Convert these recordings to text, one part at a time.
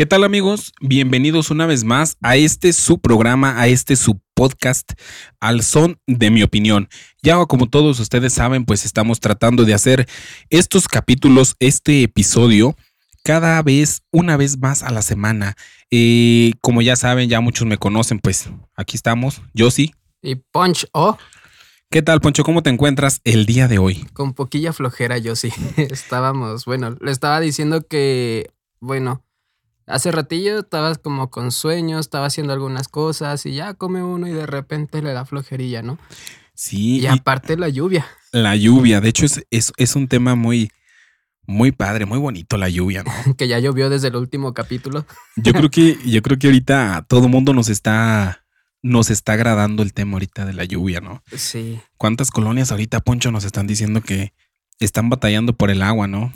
¿Qué tal amigos? Bienvenidos una vez más a este su programa, a este su podcast, al son de mi opinión. Ya como todos ustedes saben, pues estamos tratando de hacer estos capítulos, este episodio, cada vez, una vez más a la semana. Eh, como ya saben, ya muchos me conocen, pues aquí estamos, yo sí. Y Punch O. ¿Qué tal, Poncho? ¿Cómo te encuentras el día de hoy? Con poquilla flojera, yo sí. Estábamos, bueno, le estaba diciendo que, bueno, hace ratillo estabas como con sueños, estaba haciendo algunas cosas y ya come uno y de repente le da flojerilla, ¿no? Sí. Y aparte la lluvia. La lluvia, de hecho es, es, es un tema muy, muy padre, muy bonito la lluvia, ¿no? que ya llovió desde el último capítulo. Yo creo que, yo creo que ahorita todo el mundo nos está, nos está agradando el tema ahorita de la lluvia, ¿no? Sí. ¿Cuántas colonias ahorita, Poncho, nos están diciendo que están batallando por el agua, ¿no?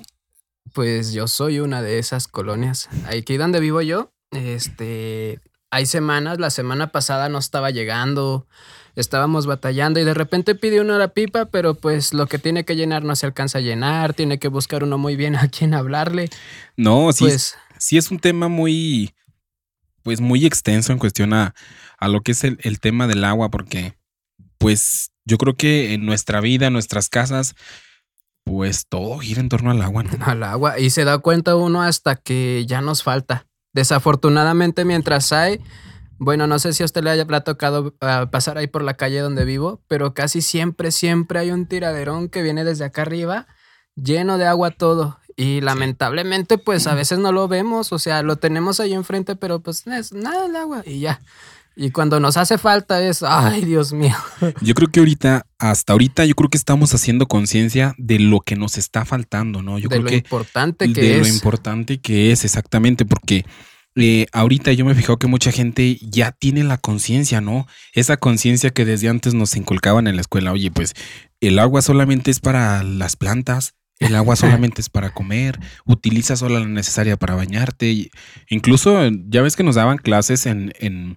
Pues yo soy una de esas colonias. Aquí donde vivo yo, este, hay semanas, la semana pasada no estaba llegando, estábamos batallando y de repente pide uno la pipa, pero pues lo que tiene que llenar no se alcanza a llenar, tiene que buscar uno muy bien a quién hablarle. No, sí, Pues sí es un tema muy, pues muy extenso en cuestión a, a lo que es el, el tema del agua, porque pues yo creo que en nuestra vida, en nuestras casas, pues todo gira en torno al agua, ¿no? al agua y se da cuenta uno hasta que ya nos falta. Desafortunadamente mientras hay, bueno, no sé si a usted le haya tocado ah, pasar ahí por la calle donde vivo, pero casi siempre, siempre hay un tiraderón que viene desde acá arriba, lleno de agua todo. Y lamentablemente, pues a veces no lo vemos, o sea, lo tenemos ahí enfrente, pero pues es nada el agua y ya. Y cuando nos hace falta es, ay, Dios mío. Yo creo que ahorita, hasta ahorita, yo creo que estamos haciendo conciencia de lo que nos está faltando, ¿no? Yo de creo lo que importante que de es. lo importante que es, exactamente, porque eh, ahorita yo me he fijado que mucha gente ya tiene la conciencia, ¿no? Esa conciencia que desde antes nos inculcaban en la escuela, oye, pues el agua solamente es para las plantas. El agua solamente es para comer, utiliza solo la necesaria para bañarte. incluso ya ves que nos daban clases en, en,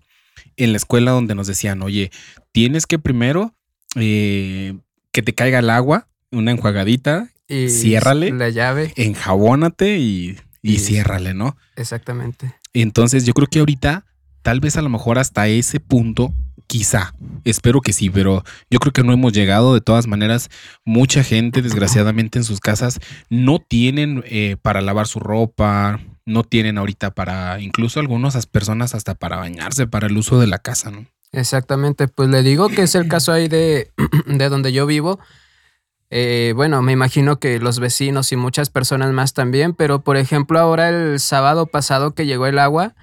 en la escuela donde nos decían, oye, tienes que primero eh, que te caiga el agua, una enjuagadita, y ciérrale. La llave, enjabónate y, y Y- ciérrale, ¿no? exactamente. Entonces yo creo que ahorita, tal vez a lo mejor hasta ese punto, quizá, espero que sí, pero yo creo que no hemos llegado. De todas maneras, mucha gente, desgraciadamente, en sus casas no tienen eh, para lavar su ropa, no tienen ahorita para, incluso algunas personas hasta para bañarse, para el uso de la casa, ¿no? Exactamente, pues le digo que es el caso ahí de, de donde yo vivo. Eh, bueno, me imagino que los vecinos y muchas personas más también, pero por ejemplo ahora el sábado pasado que llegó el agua,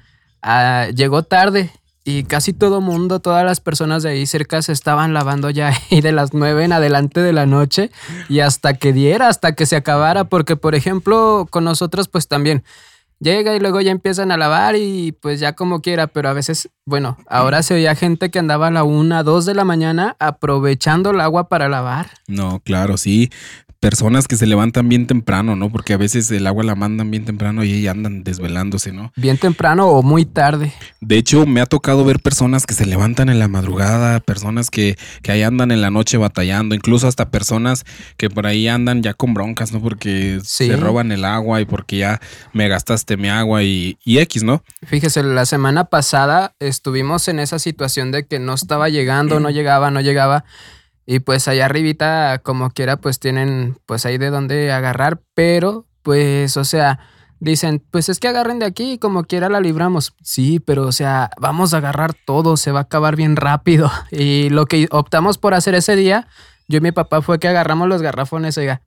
ah, llegó tarde y casi todo mundo, todas las personas de ahí cerca se estaban lavando ya ahí de las nueve en adelante de la noche y hasta que diera, hasta que se acabara, porque por ejemplo con nosotros pues también llega y luego ya empiezan a lavar y pues ya como quiera, pero a veces, bueno, ahora se oía gente que andaba a la una, dos de la mañana aprovechando el agua para lavar. No, claro, sí. Personas que se levantan bien temprano, ¿no? Porque a veces el agua la mandan bien temprano y ahí andan desvelándose, ¿no? Bien temprano o muy tarde. De hecho, me ha tocado ver personas que se levantan en la madrugada, personas que, que ahí andan en la noche batallando, incluso hasta personas que por ahí andan ya con broncas, ¿no? Porque Sí. se roban el agua y porque ya me gastaste mi agua y, y X, ¿no? Fíjese, la semana pasada estuvimos en esa situación de que no estaba llegando, no llegaba, no llegaba. Y pues allá arribita, como quiera, pues tienen pues ahí de dónde agarrar, pero pues, o sea, dicen, pues es que agarren de aquí y como quiera la libramos. Sí, pero o sea, vamos a agarrar todo, se va a acabar bien rápido. Y lo que optamos por hacer ese día, yo y mi papá fue que agarramos los garrafones, oiga.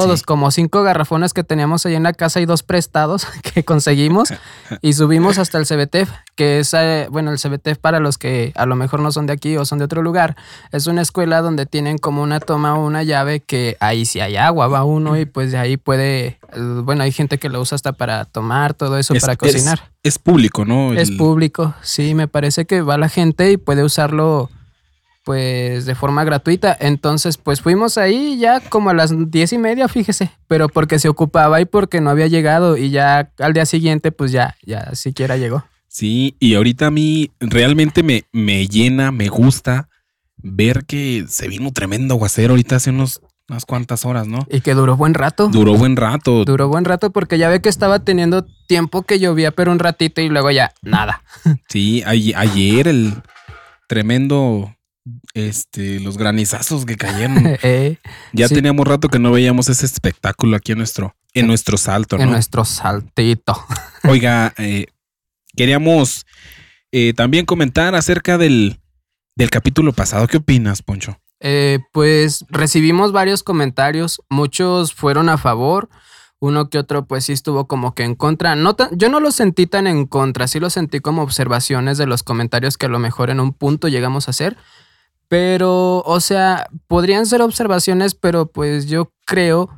Todos, Sí. como cinco garrafones que teníamos ahí en la casa y dos prestados que conseguimos y subimos hasta el CBTF, que es, eh, bueno, el CBTF para los que a lo mejor no son de aquí o son de otro lugar, es una escuela donde tienen como una toma o una llave que ahí sí hay agua, va uno y pues de ahí puede, eh, bueno, hay gente que lo usa hasta para tomar, todo eso Es- para cocinar. Es, público, ¿no? Es público, sí, me parece que va la gente y puede usarlo pues de forma gratuita. Entonces, pues fuimos ahí ya como a las diez y media, fíjese, pero porque se ocupaba y porque no había llegado y ya al día siguiente, pues ya, ya siquiera llegó. Sí, y ahorita a mí realmente me, me llena, me gusta ver que se vino un tremendo aguacero ahorita hace unos unas cuantas horas, ¿no? Y que duró buen rato. Duró buen rato. Duró buen rato porque ya ve que estaba teniendo tiempo que llovía, pero un ratito y luego ya nada. Sí, ayer el tremendo, este, los granizazos que cayeron. Eh, ya teníamos rato que no veíamos ese espectáculo aquí en nuestro, en nuestro salto, ¿no? En nuestro saltito. Oiga, eh, queríamos eh, también comentar acerca del, del capítulo pasado. ¿Qué opinas, Poncho? Eh, pues recibimos varios comentarios, muchos fueron a favor, uno que otro pues sí estuvo como que en contra. No yo no lo sentí tan en contra, sí lo sentí como observaciones de los comentarios que a lo mejor en un punto llegamos a hacer. Pero, o sea, podrían ser observaciones, pero pues yo creo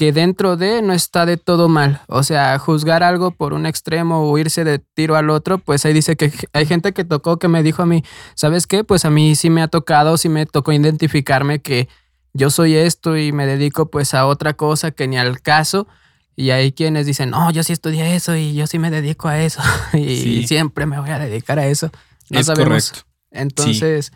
que dentro de no está de todo mal. O sea, juzgar algo por un extremo o irse de tiro al otro, pues ahí dice que hay gente que tocó que me dijo a mí, ¿sabes qué? Pues a mí sí me ha tocado, sí me tocó identificarme que yo soy esto y me dedico pues a otra cosa que ni al caso. Y hay quienes dicen, no, yo sí estudié eso y yo sí me dedico a eso y siempre me voy a dedicar a eso. No es Correcto. Entonces,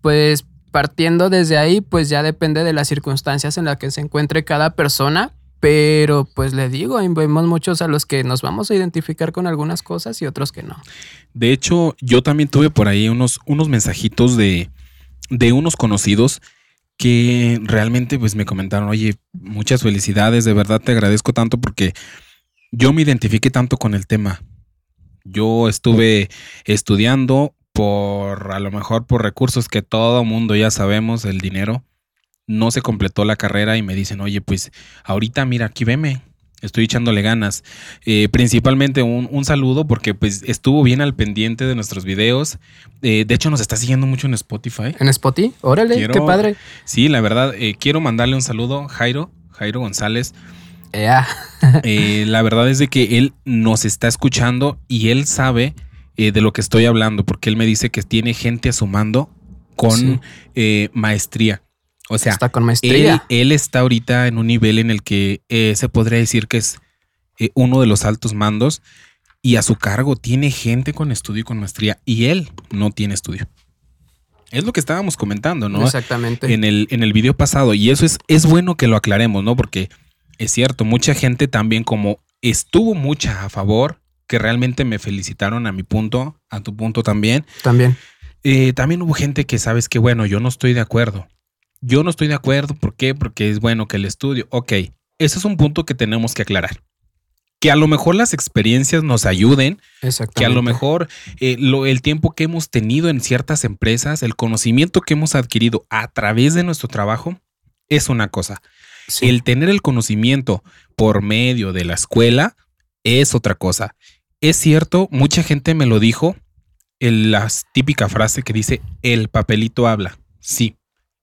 pues partiendo desde ahí, pues ya depende de las circunstancias en las que se encuentre cada persona. Pero pues le digo, vemos muchos a los que nos vamos a identificar con algunas cosas y otros que no. De hecho, yo también tuve por ahí unos, unos mensajitos de, de unos conocidos que realmente pues me comentaron, oye, muchas felicidades, de verdad te agradezco tanto porque yo me identifiqué tanto con el tema. Yo estuve estudiando, por a lo mejor por recursos que todo mundo ya sabemos, el dinero, no se completó la carrera y me dicen, oye, pues ahorita mira, aquí veme, estoy echándole ganas. Eh, principalmente un, saludo porque pues estuvo bien al pendiente de nuestros videos. Eh, de hecho nos está siguiendo mucho en Spotify. ¿En Spotify? Órale, qué padre. Sí, la verdad, eh, quiero mandarle un saludo, Jairo, Jairo González. la verdad es de que él nos está escuchando y él sabe eh, de lo que estoy hablando, porque él me dice que tiene gente a su mando con eh, maestría. O sea, está con maestría. Él, está ahorita en un nivel en el que eh, se podría decir que es uno de los altos mandos y a su cargo tiene gente con estudio y con maestría y él no tiene estudio. Es lo que estábamos comentando, ¿no? Exactamente. En el, en el video pasado. Y eso es, es bueno que lo aclaremos, ¿no? Porque es cierto, mucha gente también como estuvo mucha a favor, que realmente me felicitaron a mi punto, a tu punto también. También. Eh, también hubo gente que sabes que, bueno, yo no estoy de acuerdo. Yo no estoy de acuerdo. ¿Por qué? Porque es bueno que el estudio. Ok, ese es un punto que tenemos que aclarar. Que a lo mejor las experiencias nos ayuden. Que a lo mejor eh, el tiempo que hemos tenido en ciertas empresas, el conocimiento que hemos adquirido a través de nuestro trabajo, es una cosa. El tener el conocimiento por medio de la escuela es otra cosa. Es cierto, mucha gente me lo dijo, la típica frase que dice, el papelito habla. Sí,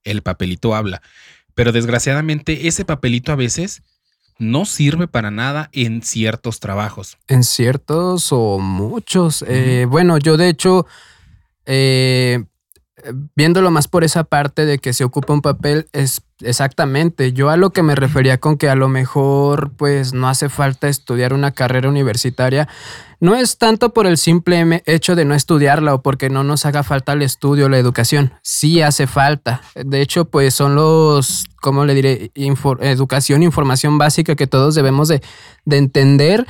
el papelito habla. Pero desgraciadamente ese papelito a veces no sirve para nada en ciertos trabajos. En ciertos o muchos. Eh, bueno, yo de hecho, eh, viéndolo más por esa parte de que se ocupa un papel, es exactamente. Yo a lo que me refería con que a lo mejor pues no hace falta estudiar una carrera universitaria, no es tanto por el simple hecho de no estudiarla o porque no nos haga falta el estudio, la educación. Sí hace falta. De hecho, pues son los, ¿cómo le diré? educación, información básica que todos debemos de, de entender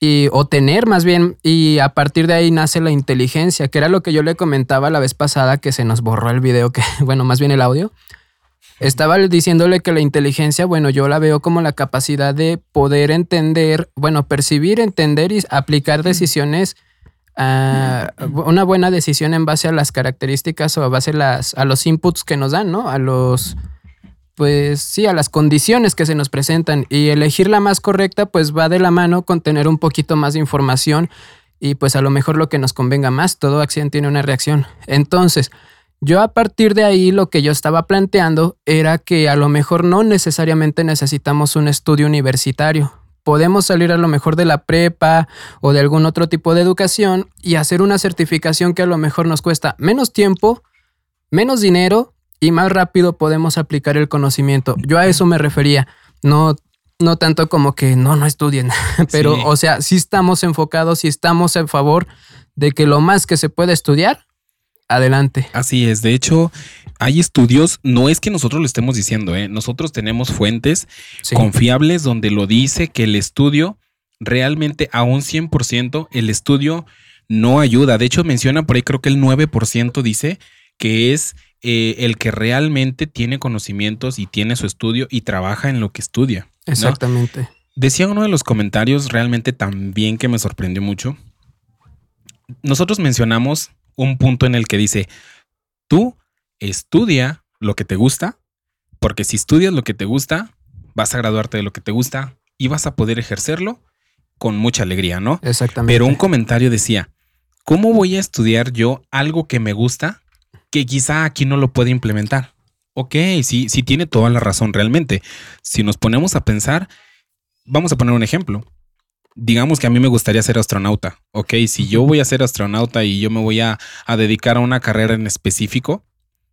y, o tener más bien, y a partir de ahí nace la inteligencia, que era lo que yo le comentaba la vez pasada que se nos borró el video, que, bueno, más bien el audio. Estaba diciéndole que la inteligencia, bueno, yo la veo como la capacidad de poder entender, bueno, percibir, entender y aplicar decisiones, ah, una buena decisión en base a las características o a base a, las, a los inputs que nos dan, ¿no? A los, pues sí, a las condiciones que se nos presentan y elegir la más correcta pues va de la mano con tener un poquito más de información y pues a lo mejor lo que nos convenga más, todo acción tiene una reacción. Entonces, yo a partir de ahí lo que yo estaba planteando era que a lo mejor no necesariamente necesitamos un estudio universitario. Podemos salir a lo mejor de la prepa o de algún otro tipo de educación y hacer una certificación que a lo mejor nos cuesta menos tiempo, menos dinero y más rápido podemos aplicar el conocimiento. Yo a eso me refería, no, no tanto como que no, no estudien, pero o sea, sí estamos enfocados, sí estamos en favor de que lo más que se puede estudiar, adelante. Así es, de hecho, hay estudios, no es que nosotros lo estemos diciendo, ¿eh? nosotros tenemos fuentes Sí. confiables donde lo dice que el estudio realmente a un 100% el estudio no ayuda. De hecho, menciona por ahí creo que el 9% dice que es eh, el que realmente tiene conocimientos y tiene su estudio y trabaja en lo que estudia. ¿no? Exactamente. Decía uno de los comentarios realmente también que me sorprendió mucho. Nosotros mencionamos un punto en el que dice, tú estudia lo que te gusta, porque si estudias lo que te gusta, vas a graduarte de lo que te gusta y vas a poder ejercerlo con mucha alegría, ¿no? Exactamente. Pero un comentario decía, ¿cómo voy a estudiar yo algo que me gusta que quizá aquí no lo pueda implementar? Ok, sí, sí tiene toda la razón realmente. Si nos ponemos a pensar, vamos a poner un ejemplo. Digamos que a mí me gustaría ser astronauta. Ok, si yo voy a ser astronauta y yo me voy a, a dedicar a una carrera en específico,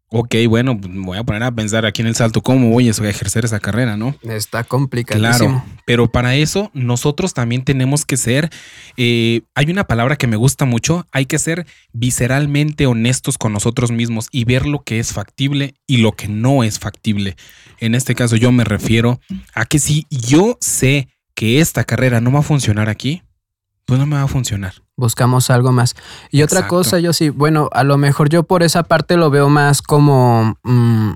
ok, bueno, pues voy a poner a pensar aquí en el salto cómo voy a ejercer esa carrera, ¿no? Está complicadísimo. Claro, pero para eso nosotros también tenemos que ser, eh, hay una palabra que me gusta mucho, hay que ser visceralmente honestos con nosotros mismos y ver lo que es factible y lo que no es factible. En este caso yo me refiero a que si yo sé que esta carrera no va a funcionar aquí, pues no me va a funcionar. Buscamos algo más. Y otra cosa, yo sí, bueno, a lo mejor yo por esa parte lo veo más como... mm,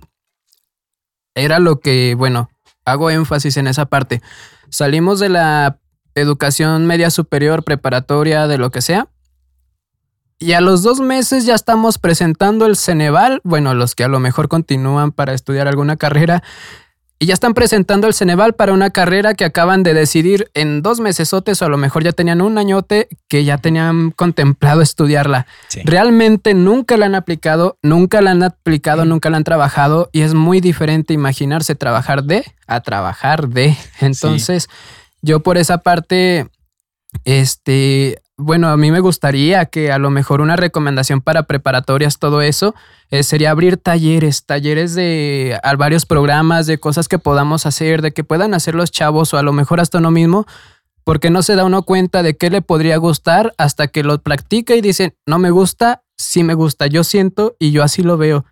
era lo que, bueno, hago énfasis en esa parte. Salimos de la educación media superior, preparatoria, de lo que sea. Y a los dos meses ya estamos presentando el Ceneval. Bueno, los que a lo mejor continúan para estudiar alguna carrera. Y ya están presentando el Ceneval para una carrera que acaban de decidir en dos mesesotes o a lo mejor ya tenían un añote que ya tenían contemplado estudiarla. Sí. Realmente nunca la han aplicado, nunca la han aplicado, nunca la han trabajado y es muy diferente imaginarse trabajar de a trabajar de. Entonces, yo por esa parte, este, bueno, a mí me gustaría que a lo mejor una recomendación para preparatorias, todo eso, eh, sería abrir talleres, talleres de a varios programas, de cosas que podamos hacer, de que puedan hacer los chavos o a lo mejor hasta uno mismo, porque no se da uno cuenta de qué le podría gustar hasta que lo practica y dicen, no me gusta, sí me gusta, yo siento y yo así lo veo.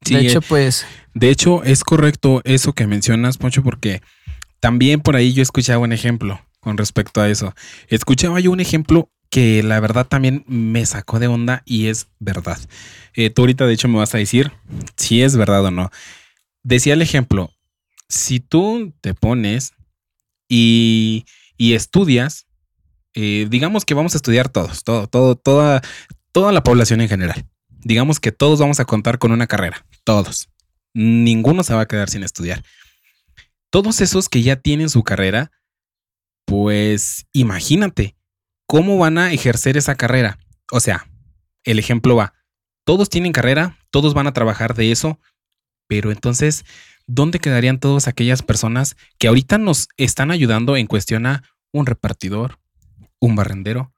Sí, de hecho, eh, pues, De hecho, es correcto eso que mencionas, Poncho, porque también por ahí yo escuchaba un ejemplo con respecto a eso. Escuchaba yo un ejemplo que la verdad también me sacó de onda y es verdad. Eh, tú ahorita de hecho me vas a decir si es verdad o no. Decía el ejemplo, si tú te pones y, y estudias, eh, digamos que vamos a estudiar todos, todo, todo, toda, toda la población en general. Digamos que todos vamos a contar con una carrera, todos ninguno se va a quedar sin estudiar. Todos esos que ya tienen su carrera, pues imagínate cómo van a ejercer esa carrera. O sea, el ejemplo va, todos tienen carrera, todos van a trabajar de eso, pero entonces, ¿dónde quedarían todas aquellas personas que ahorita nos están ayudando en cuestión a un repartidor, un barrendero,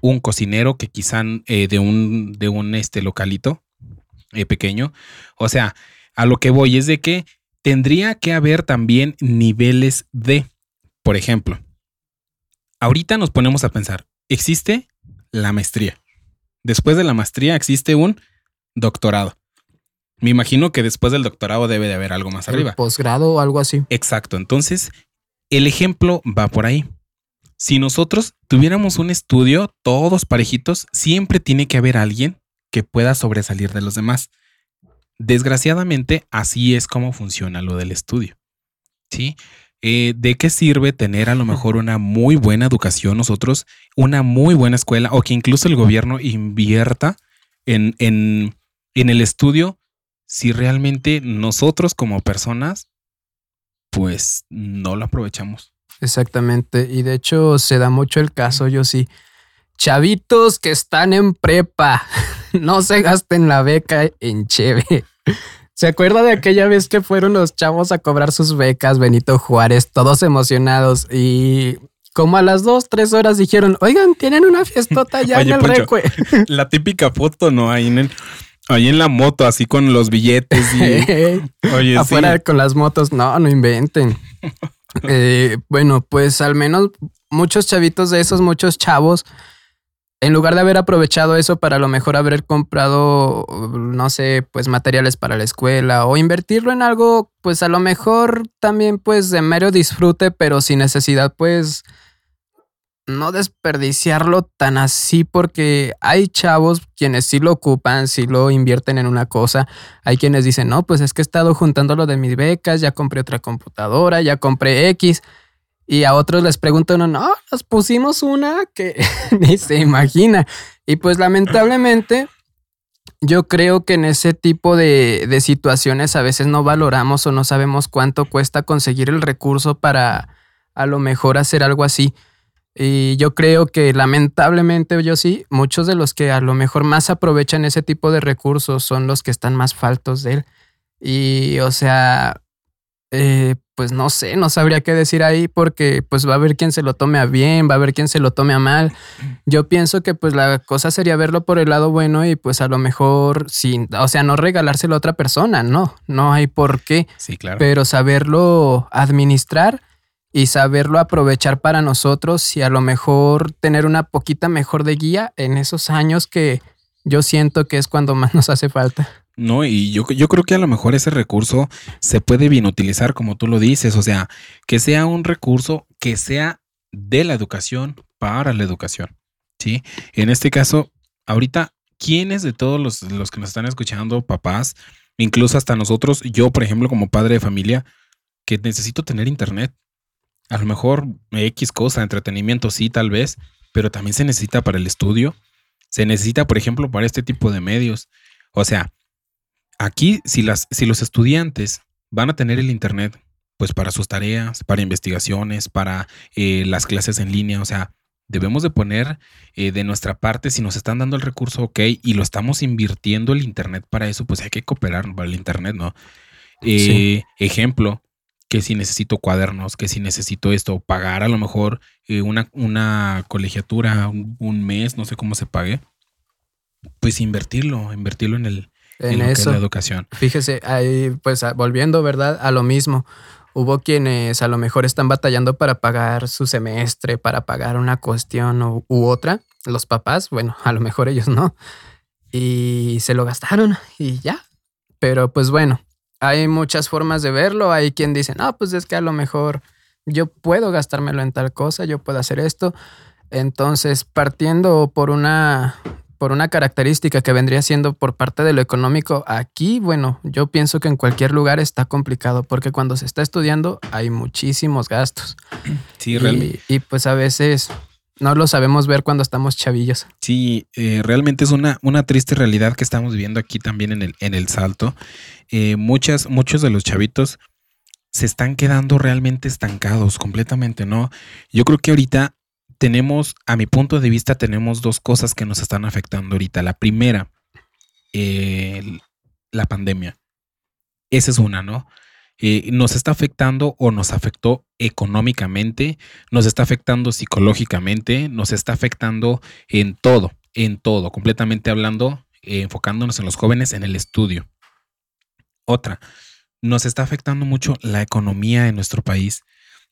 un cocinero que quizá eh, de un, de un este, localito eh, pequeño? O sea, a lo que voy es de que tendría que haber también niveles de, por ejemplo, ahorita nos ponemos a pensar, existe la maestría. Después de la maestría existe un doctorado. Me imagino que después del doctorado debe de haber algo más el arriba. posgrado o algo así. Exacto. Entonces, el ejemplo va por ahí. Si nosotros tuviéramos un estudio, todos parejitos, siempre tiene que haber alguien que pueda sobresalir de los demás. Desgraciadamente, así es como funciona lo del estudio. ¿Sí? Eh, ¿De qué sirve tener a lo mejor una muy buena educación nosotros, una muy buena escuela o que incluso el gobierno invierta en, en, en el estudio si realmente nosotros como personas, pues no lo aprovechamos? Exactamente. Y de hecho se da mucho el caso, yo sí. Chavitos que están en prepa, no se gasten la beca en cheve. ¿Se acuerda de aquella vez que fueron los chavos a cobrar sus becas, Benito Juárez, todos emocionados y como a las dos, tres horas dijeron, oigan, tienen una fiestota ya Oye, en el Poncho, recue. La típica foto, ¿no? Ahí en, el- ahí en la moto, así con los billetes. Y, oye, Afuera sí. con las motos, no, no inventen. Eh, bueno, pues al menos muchos chavitos de esos, muchos chavos, en lugar de haber aprovechado eso para a lo mejor haber comprado, no sé, pues materiales para la escuela o invertirlo en algo, pues a lo mejor también pues de mero disfrute, pero sin necesidad pues no desperdiciarlo tan así porque hay chavos quienes sí lo ocupan, sí lo invierten en una cosa. Hay quienes dicen, no, pues es que he estado juntando lo de mis becas, ya compré otra computadora, ya compré X. Y a otros les pregunto, no, no, nos pusimos una que ni se imagina. Y pues lamentablemente yo creo que en ese tipo de, de, situaciones a veces no valoramos o no sabemos cuánto cuesta conseguir el recurso para a lo mejor hacer algo así. Y yo creo que lamentablemente yo sí, muchos de los que a lo mejor más aprovechan ese tipo de recursos son los que están más faltos de él. Y o sea, eh, pues no sé, no sabría qué decir ahí porque pues va a haber quien se lo tome a bien, va a haber quien se lo tome a mal. Yo pienso que pues la cosa sería verlo por el lado bueno y pues a lo mejor sin, o sea, no regalárselo a otra persona, no, no hay por qué. Sí, claro. Pero saberlo administrar y saberlo aprovechar para nosotros y a lo mejor tener una poquita mejor de guía en esos años que yo siento que es cuando más nos hace falta. No, y yo, yo creo que a lo mejor ese recurso se puede bien utilizar, como tú lo dices, o sea, que sea un recurso que sea de la educación para la educación. ¿sí? En este caso, ahorita, ¿quiénes de todos los, los que nos están escuchando, papás, incluso hasta nosotros, yo, por ejemplo, como padre de familia, que necesito tener internet? A lo mejor X cosa, entretenimiento sí, tal vez, pero también se necesita para el estudio. Se necesita, por ejemplo, para este tipo de medios. O sea, aquí si, las, si los estudiantes van a tener el Internet, pues para sus tareas, para investigaciones, para eh, las clases en línea, o sea, debemos de poner eh, de nuestra parte, si nos están dando el recurso, ok, y lo estamos invirtiendo el Internet para eso, pues hay que cooperar para el Internet, ¿no? Eh, ejemplo, que si necesito cuadernos, que si necesito esto, pagar a lo mejor eh, una, una colegiatura, un, mes, no sé cómo se pague, pues invertirlo, invertirlo en el en, eso. la educación. Fíjese, ahí pues volviendo, ¿verdad? A lo mismo. Hubo quienes a lo mejor están batallando para pagar su semestre, para pagar una cuestión u, u otra. Los papás, bueno, a lo mejor ellos no. Y se lo gastaron y ya. Pero pues bueno, hay muchas formas de verlo. Hay quien dice, no, pues es que a lo mejor yo puedo gastármelo en tal cosa, yo puedo hacer esto. Entonces, partiendo por una, por una característica que vendría siendo por parte de lo económico, aquí, bueno, yo pienso que en cualquier lugar está complicado porque cuando se está estudiando hay muchísimos gastos. Sí, realmente. Y, y pues a veces no lo sabemos ver cuando estamos chavillos. Sí, eh, realmente es una, una triste realidad que estamos viviendo aquí también en el, en el Salto. Eh, muchas, muchos de los chavitos se están quedando realmente estancados completamente, ¿no? Yo creo que ahorita tenemos, a mi punto de vista, tenemos dos cosas que nos están afectando ahorita. La primera, la pandemia. Esa es una, ¿no? Eh, nos está afectando o nos afectó económicamente, nos está afectando psicológicamente, nos está afectando en todo, en todo, completamente hablando, eh, enfocándonos en los jóvenes en el estudio. Otra, nos está afectando mucho la economía en nuestro país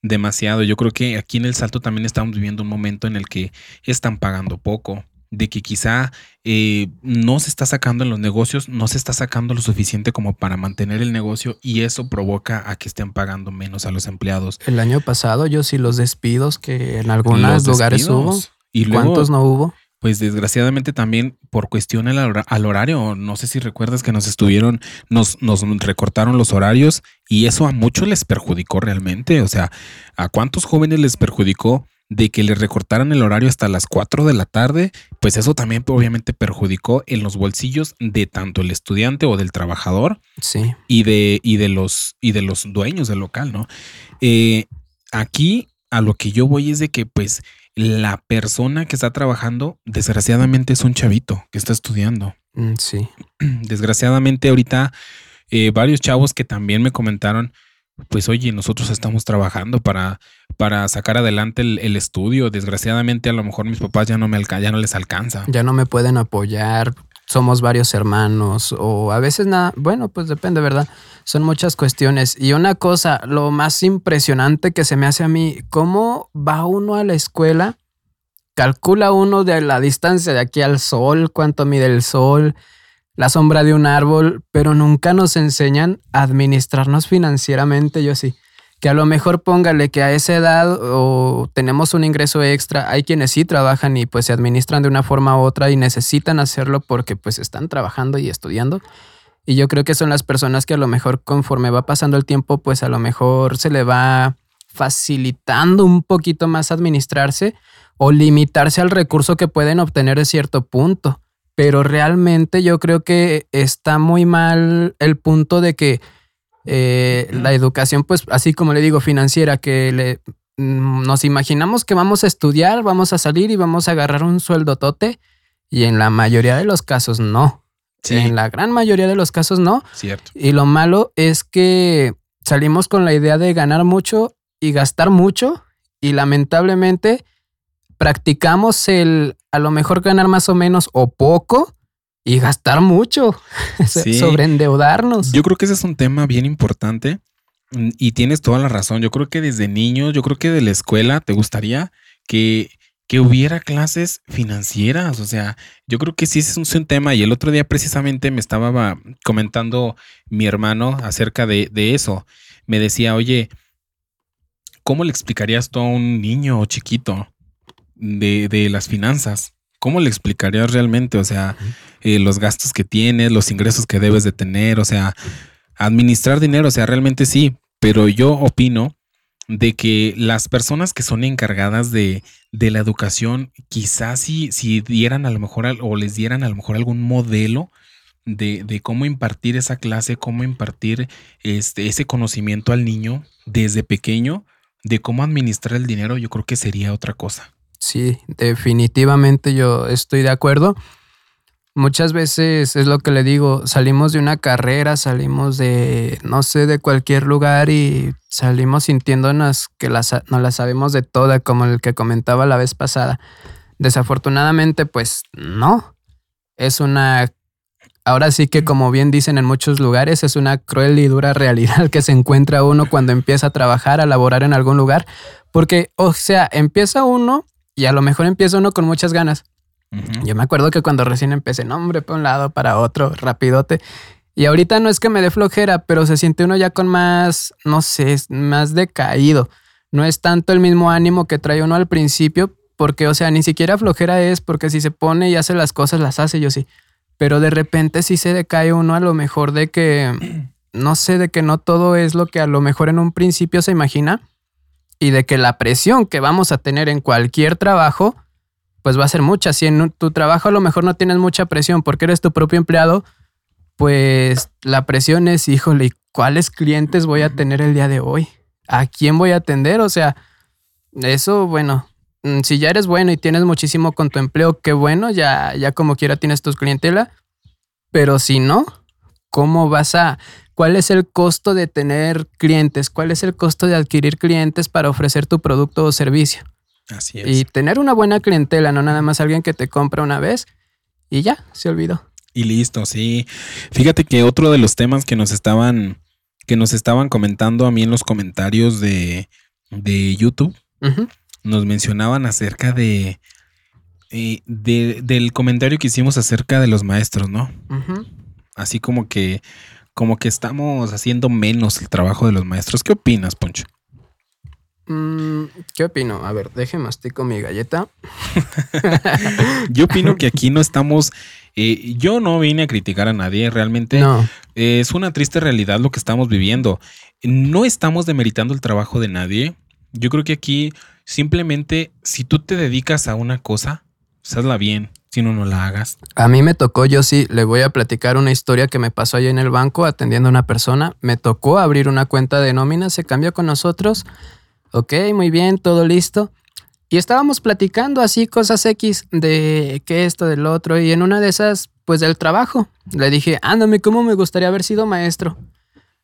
demasiado. Yo creo que aquí en El Salto también estamos viviendo un momento en el que están pagando poco, de que quizá eh, no se está sacando en los negocios, no se está sacando lo suficiente como para mantener el negocio y eso provoca a que estén pagando menos a los empleados. El año pasado yo sí los despidos que en algunos lugares hubo. ¿Y cuántos no hubo? Pues desgraciadamente también por cuestión al, al, horario, no sé si recuerdas que nos estuvieron, nos, nos recortaron los horarios y eso a muchos les perjudicó realmente. O sea, ¿a cuántos jóvenes les perjudicó de que le recortaran el horario hasta las 4 de la tarde, pues eso también obviamente perjudicó en los bolsillos de tanto el estudiante o del trabajador sí. y, de, y, de los, y de los dueños del local, ¿no? Eh, aquí a lo que yo voy es de que pues la persona que está trabajando desgraciadamente es un chavito que está estudiando. Mm, sí. Desgraciadamente ahorita eh, varios chavos que también me comentaron, pues oye, nosotros estamos trabajando para, para sacar adelante el, estudio. Desgraciadamente a lo mejor mis papás ya no, me ya no les alcanza. Ya no me pueden apoyar, somos varios hermanos o a veces nada, bueno, pues depende, ¿verdad? Son muchas cuestiones. Y una cosa, lo más impresionante que se me hace a mí, ¿cómo va uno a la escuela calcula uno de la distancia de aquí al sol, cuánto mide el sol, la sombra de un árbol, pero nunca nos enseñan a administrarnos financieramente, yo sí. Que a lo mejor póngale que a esa edad o tenemos un ingreso extra, hay quienes sí trabajan y pues se administran de una forma u otra y necesitan hacerlo porque pues están trabajando y estudiando. Y yo creo que son las personas que a lo mejor conforme va pasando el tiempo, pues a lo mejor se le va facilitando un poquito más administrarse o limitarse al recurso que pueden obtener de cierto punto. Pero realmente yo creo que está muy mal el punto de que eh, la educación, pues así como le digo, financiera, que le, mm, nos imaginamos que vamos a estudiar, vamos a salir y vamos a agarrar un sueldo tote y en la mayoría de los casos no. En la gran mayoría de los casos no. Cierto. Y lo malo es que salimos con la idea de ganar mucho y gastar mucho y lamentablemente practicamos el a lo mejor ganar más o menos o poco y gastar mucho, sobre sobreendeudarnos. Yo creo que ese es un tema bien importante mm, y tienes toda la razón. Yo creo que desde niño, yo creo que de la escuela te gustaría que, que hubiera clases financieras. O sea, yo creo que sí es un, un, tema. Y el otro día precisamente me estaba comentando mi hermano acerca de, de eso. Me decía, oye, ¿cómo le explicarías tú a un niño chiquito de, de las finanzas. ¿Cómo le explicarías realmente? O sea, eh, los gastos que tienes, los ingresos que debes de tener, o sea, administrar dinero, o sea, realmente sí, pero yo opino de que las personas que son encargadas de, de la educación, quizás si, si dieran a lo mejor o les dieran a lo mejor algún modelo de, de, cómo impartir esa clase, cómo impartir este, ese conocimiento al niño desde pequeño, de cómo administrar el dinero, yo creo que sería otra cosa. Sí, definitivamente yo estoy de acuerdo. Muchas veces es lo que le digo, salimos de una carrera, salimos de, no sé, de cualquier lugar y salimos sintiéndonos que no la sabemos de toda, como el que comentaba la vez pasada. Desafortunadamente, pues no. Es una, ahora sí que como bien dicen en muchos lugares, es una cruel y dura realidad que se encuentra uno cuando empieza a trabajar, a laborar en algún lugar. Porque, o sea, empieza uno y a lo mejor empieza uno con muchas ganas. Yo me acuerdo que cuando recién empecé, no, hombre, para un lado, para otro, rapidote. Y ahorita no es que me dé flojera, pero se siente uno ya con más, no sé, más decaído. No es tanto el mismo ánimo que trae uno al principio, porque, o sea, ni siquiera flojera es, porque si se pone y hace las cosas, las hace, yo sí. Pero de repente sí se decae uno a lo mejor de que, no sé, de que no todo es lo que a lo mejor en un principio se imagina y de que la presión que vamos a tener en cualquier trabajo, pues va a ser mucha. Si en tu trabajo a lo mejor no tienes mucha presión porque eres tu propio empleado, pues la presión es, híjole, ¿cuáles clientes voy a tener el día de hoy? ¿A quién voy a atender? O sea, eso, bueno, mm, si ya eres bueno y tienes muchísimo con tu empleo, qué bueno, ya, ya como quiera tienes tu clientela. Pero si no, ¿cómo vas a cuál es el costo de tener clientes, cuál es el costo de adquirir clientes para ofrecer tu producto o servicio. Así es. Y tener una buena clientela, no nada más alguien que te compra una vez y ya, se olvidó. Y listo, sí. Fíjate que otro de los temas que nos estaban, que nos estaban comentando a mí en los comentarios de, de YouTube, nos mencionaban acerca de, eh, de, del comentario que hicimos acerca de los maestros, ¿no? Así como que como que estamos haciendo menos el trabajo de los maestros. ¿Qué opinas, Poncho? Mm, ¿Qué opino? A ver, déjeme mastico mi galleta. yo opino que aquí no estamos. Eh, yo no vine a criticar a nadie, realmente no. es una triste realidad lo que estamos viviendo. No estamos demeritando el trabajo de nadie. Yo creo que aquí simplemente si tú te dedicas a una cosa, hazla bien si no, no la hagas. A mí me tocó, yo sí, le voy a platicar una historia que me pasó allá en el banco atendiendo a una persona. Me tocó abrir una cuenta de nómina, se cambió con nosotros. Ok, muy bien, todo listo. Y estábamos platicando así cosas X de que esto, del otro. Y en una de esas, pues del trabajo, le dije, ándame, ¿cómo me gustaría haber sido maestro?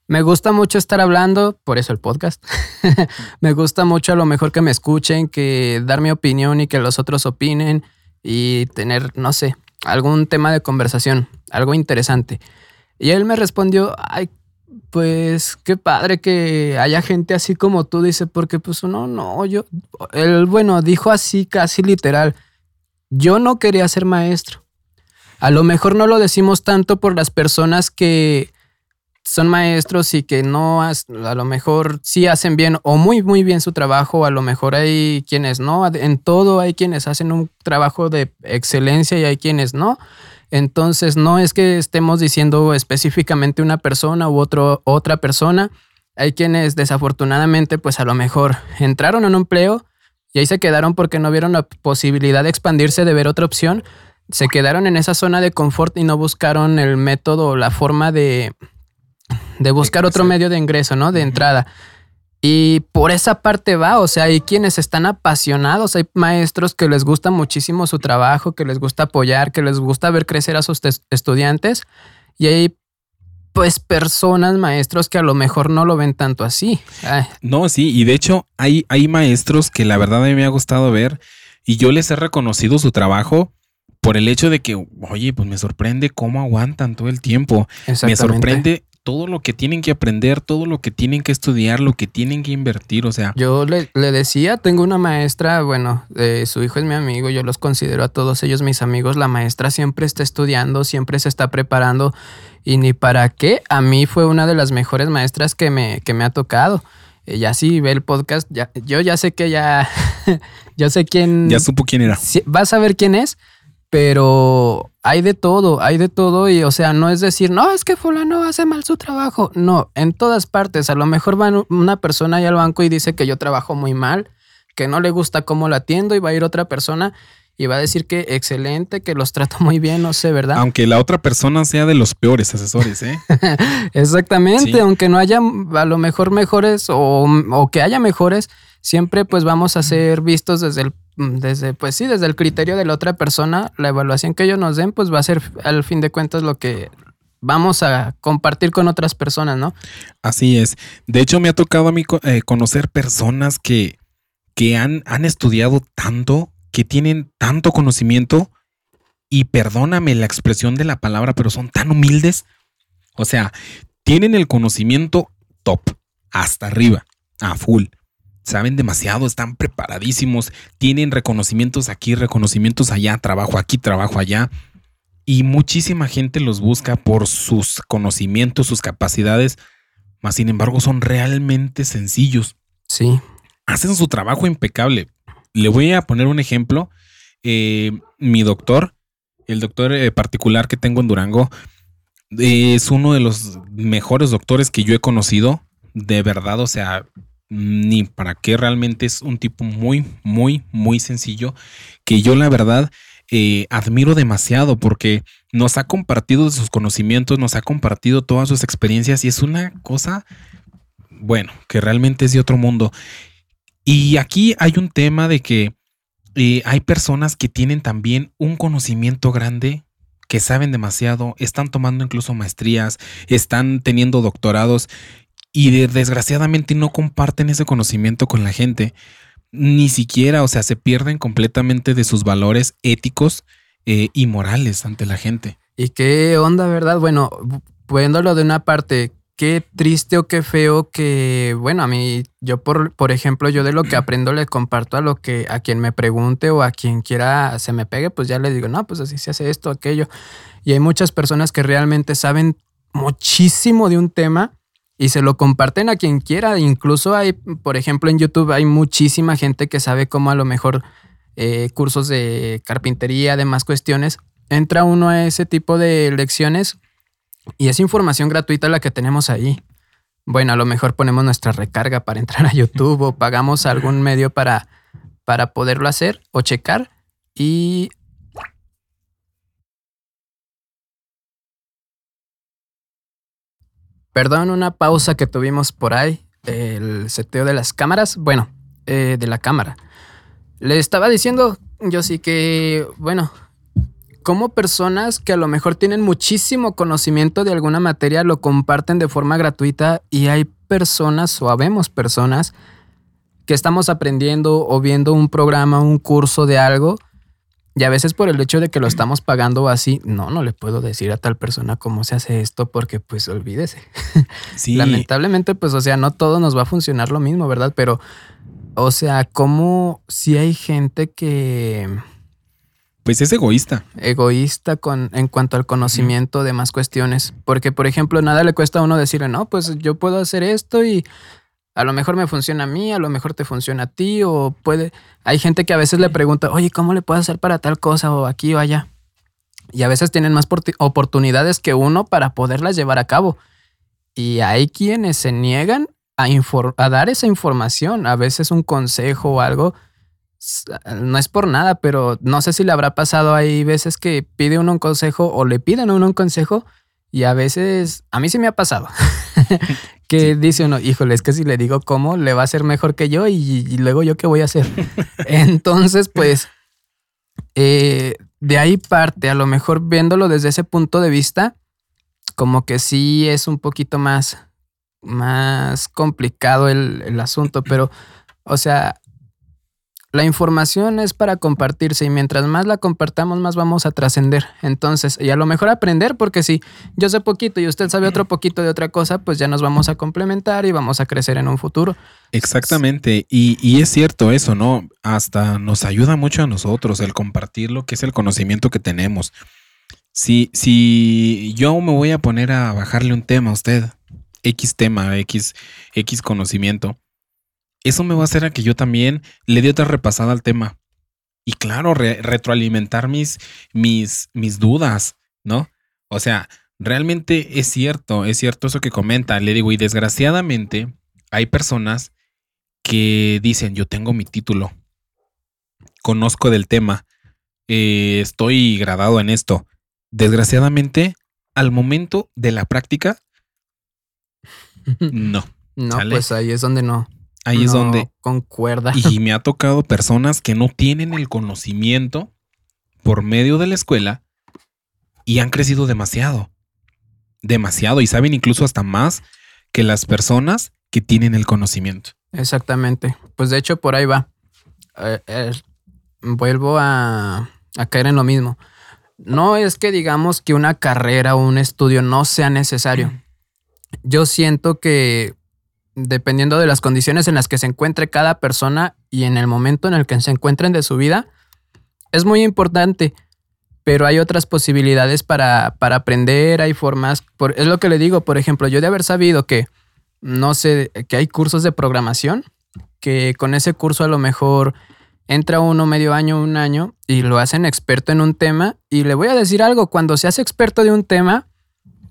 Me gusta mucho estar hablando, por eso el podcast. me gusta mucho a lo mejor que me escuchen, que dar mi opinión y que los otros opinen y tener, no sé, algún tema de conversación, algo interesante. Y él me respondió, ay, pues qué padre que haya gente así como tú, dice, porque pues uno no, yo, él, bueno, dijo así casi literal, yo no quería ser maestro. A lo mejor no lo decimos tanto por las personas que son maestros y que no, a lo mejor sí hacen bien o muy, muy bien su trabajo, a lo mejor hay quienes no, en todo hay quienes hacen un trabajo de excelencia y hay quienes no. Entonces, no es que estemos diciendo específicamente una persona u otro, otra persona. Hay quienes desafortunadamente, pues a lo mejor entraron en un empleo y ahí se quedaron porque no vieron la posibilidad de expandirse, de ver otra opción. Se quedaron en esa zona de confort y no buscaron el método o la forma de, de buscar otro medio de ingreso, ¿no? De entrada. Y por esa parte va, o sea, hay quienes están apasionados, hay maestros que les gusta muchísimo su trabajo, que les gusta apoyar, que les gusta ver crecer a sus estudiantes, y hay pues personas, maestros que a lo mejor no lo ven tanto así. No, sí, y de hecho hay, hay maestros que la verdad a mí me ha gustado ver y yo les he reconocido su trabajo por el hecho de que, oye, pues me sorprende cómo aguantan todo el tiempo. Me sorprende todo lo que tienen que aprender, todo lo que tienen que estudiar, lo que tienen que invertir, o sea. Yo le, decía, tengo una maestra, bueno, su hijo es mi amigo, yo los considero a todos ellos mis amigos, la maestra siempre está estudiando, siempre se está preparando y ni para qué, a mí fue una de las mejores maestras que me, que me ha tocado. Ya sí ve el podcast, ya, yo ya sé que ya, yo sé quién. Ya supo quién era. Vas a ver quién es, pero hay de todo, hay de todo y o sea, no es decir, no, es que fulano hace mal su trabajo, no, en todas partes, a lo mejor va una persona ahí al banco y dice que yo trabajo muy mal, que no le gusta cómo la atiendo y va a ir otra persona y va a decir que excelente, que los trato muy bien, no sé, ¿verdad? Aunque la otra persona sea de los peores asesores, ¿eh? Exactamente, aunque no haya a lo mejor mejores o, o que haya mejores, siempre pues vamos a ser vistos desde el desde, pues sí, desde el criterio de la otra persona, la evaluación que ellos nos den, pues va a ser al fin de cuentas lo que vamos a compartir con otras personas, ¿no? Así es. De hecho, me ha tocado a mí eh, conocer personas que, que han, han estudiado tanto, que tienen tanto conocimiento y perdóname la expresión de la palabra, pero son tan humildes. O sea, tienen el conocimiento top, hasta arriba, a full saben demasiado, están preparadísimos, tienen reconocimientos aquí, reconocimientos allá, trabajo aquí, trabajo allá. Y muchísima gente los busca por sus conocimientos, sus capacidades, mas sin embargo son realmente sencillos. Sí. Hacen su trabajo impecable. Le voy a poner un ejemplo. Eh, mi doctor, el doctor eh, particular que tengo en Durango, es uno de los mejores doctores que yo he conocido. De verdad, o sea, ni para qué realmente es un tipo muy, muy, muy sencillo que yo la verdad eh, admiro demasiado porque nos ha compartido sus conocimientos, nos ha compartido todas sus experiencias y es una cosa, bueno, que realmente es de otro mundo. Y aquí hay un tema de que eh, hay personas que tienen también un conocimiento grande que saben demasiado, están tomando incluso maestrías, están teniendo doctorados y desgraciadamente no comparten ese conocimiento con la gente. Ni siquiera, o sea, se pierden completamente de sus valores éticos eh, y morales ante la gente. ¿Y qué onda, verdad? Bueno, poniéndolo de una parte, qué triste o qué feo que, bueno, a mí, yo por, por ejemplo, yo de lo que aprendo le comparto a lo que, a quien me pregunte o a quien quiera se me pegue, pues ya le digo, no, pues así se hace esto, aquello. Y hay muchas personas que realmente saben muchísimo de un tema y se lo comparten a quien quiera. Incluso hay, por ejemplo, en YouTube hay muchísima gente que sabe cómo a lo mejor eh, cursos de carpintería, demás cuestiones. Entra uno a ese tipo de lecciones y es información gratuita la que tenemos ahí. Bueno, a lo mejor ponemos nuestra recarga para entrar a YouTube o pagamos algún medio para, para poderlo hacer o checar. Y Perdón, una pausa que tuvimos por ahí, el seteo de las cámaras, bueno, eh, de la cámara. Le estaba diciendo yo sí que, bueno, como personas que a lo mejor tienen muchísimo conocimiento de alguna materia lo comparten de forma gratuita y hay personas o habemos personas que estamos aprendiendo o viendo un programa, un curso de algo Y a veces por el hecho de que lo estamos pagando así, no, no le puedo decir a tal persona cómo se hace esto porque pues olvídese. Sí. Lamentablemente pues o sea, no todo nos va a funcionar lo mismo, ¿verdad? Pero o sea, como si hay gente que Pues es egoísta. egoísta con en cuanto al conocimiento de más cuestiones, porque por ejemplo, nada le cuesta a uno decirle, "No, pues yo puedo hacer esto y a lo mejor me funciona a mí, a lo mejor te funciona a ti o puede hay gente que a veces le pregunta, "Oye, ¿cómo le puedo hacer para tal cosa o aquí o allá?" Y a veces tienen más oportunidades que uno para poderlas llevar a cabo. Y hay quienes se niegan a, dar esa información, a veces un consejo o algo. No es por nada, pero no sé si le habrá pasado. Hay veces que pide uno un consejo o le piden uno un consejo y a veces, a mí sí me ha pasado, que dice uno, híjole, es que si le digo cómo, le va a ser mejor que yo y, y luego yo qué voy a hacer. Entonces, pues, eh, de ahí parte, a lo mejor viéndolo desde ese punto de vista, como que sí es un poquito más, más complicado el, el asunto, pero, o sea, la información es para compartirse y mientras más la compartamos, más vamos a trascender. Entonces, y a lo mejor aprender, porque si yo sé poquito y usted sabe otro poquito de otra cosa, pues ya nos vamos a complementar y vamos a crecer en un futuro. Exactamente. Y, y es cierto eso, ¿no? Hasta nos ayuda mucho a nosotros el compartir lo que es el conocimiento que tenemos. Si, si yo me voy a poner a bajarle un tema a usted, X tema, X, X conocimiento, eso me va a hacer a que yo también le dé otra repasada al tema. Y claro, re- retroalimentar mis, mis, mis dudas, ¿no? O sea, realmente es cierto, es cierto eso que comenta. Le digo, y desgraciadamente hay personas que dicen, yo tengo mi título, conozco del tema, eh, estoy gradado en esto. Desgraciadamente, al momento de la práctica, no. No, pues ahí es donde no. Ahí es donde... concuerda. Y me ha tocado personas que no tienen el conocimiento por medio de la escuela y han crecido demasiado. Demasiado. Y saben incluso hasta más que las personas que tienen el conocimiento. Exactamente. Pues de hecho por ahí va. Eh, eh, vuelvo a, a caer en lo mismo. No es que digamos que una carrera o un estudio no sea necesario. Yo siento que dependiendo de las condiciones en las que se encuentre cada persona y en el momento en el que se encuentren de su vida, es muy importante. Pero hay otras posibilidades para, para aprender, hay formas. Es lo que le digo, por ejemplo, yo de haber sabido que no sé, que hay cursos de programación, que con ese curso a lo mejor entra uno medio año, un año, y lo hacen experto en un tema. Y le voy a decir algo, cuando se hace experto de un tema,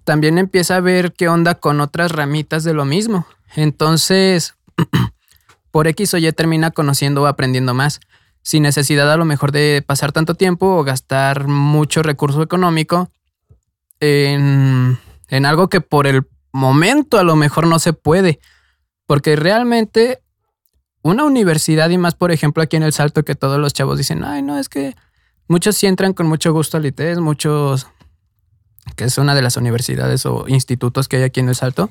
también empieza a ver qué onda con otras ramitas de lo mismo. Entonces, por X o Y termina conociendo o aprendiendo más, sin necesidad a lo mejor de pasar tanto tiempo o gastar mucho recurso económico en, en algo que por el momento a lo mejor no se puede. Porque realmente una universidad y más, por ejemplo, aquí en El Salto, que todos los chavos dicen, ay, no, es que muchos sí entran con mucho gusto al ITES, muchos, que es una de las universidades o institutos que hay aquí en El Salto,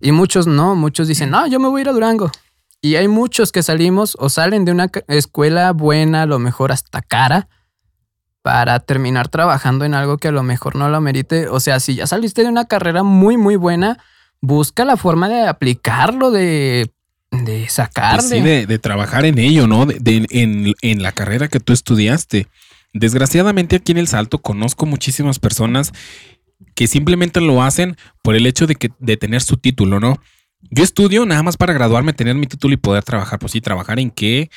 y muchos no, muchos dicen, no, yo me voy a ir a Durango. Y hay muchos que salimos o salen de una escuela buena, a lo mejor hasta cara, para terminar trabajando en algo que a lo mejor no lo merite. O sea, si ya saliste de una carrera muy, muy buena, busca la forma de aplicarlo, de, de sacarle. Sí, de, de trabajar en ello, ¿no? De, de- en, en la carrera que tú estudiaste. Desgraciadamente aquí en El Salto conozco muchísimas personas que simplemente lo hacen por el hecho de, que, de tener su título, ¿no? Yo estudio nada más para graduarme, tener mi título y poder trabajar. Pues sí, trabajar en qué.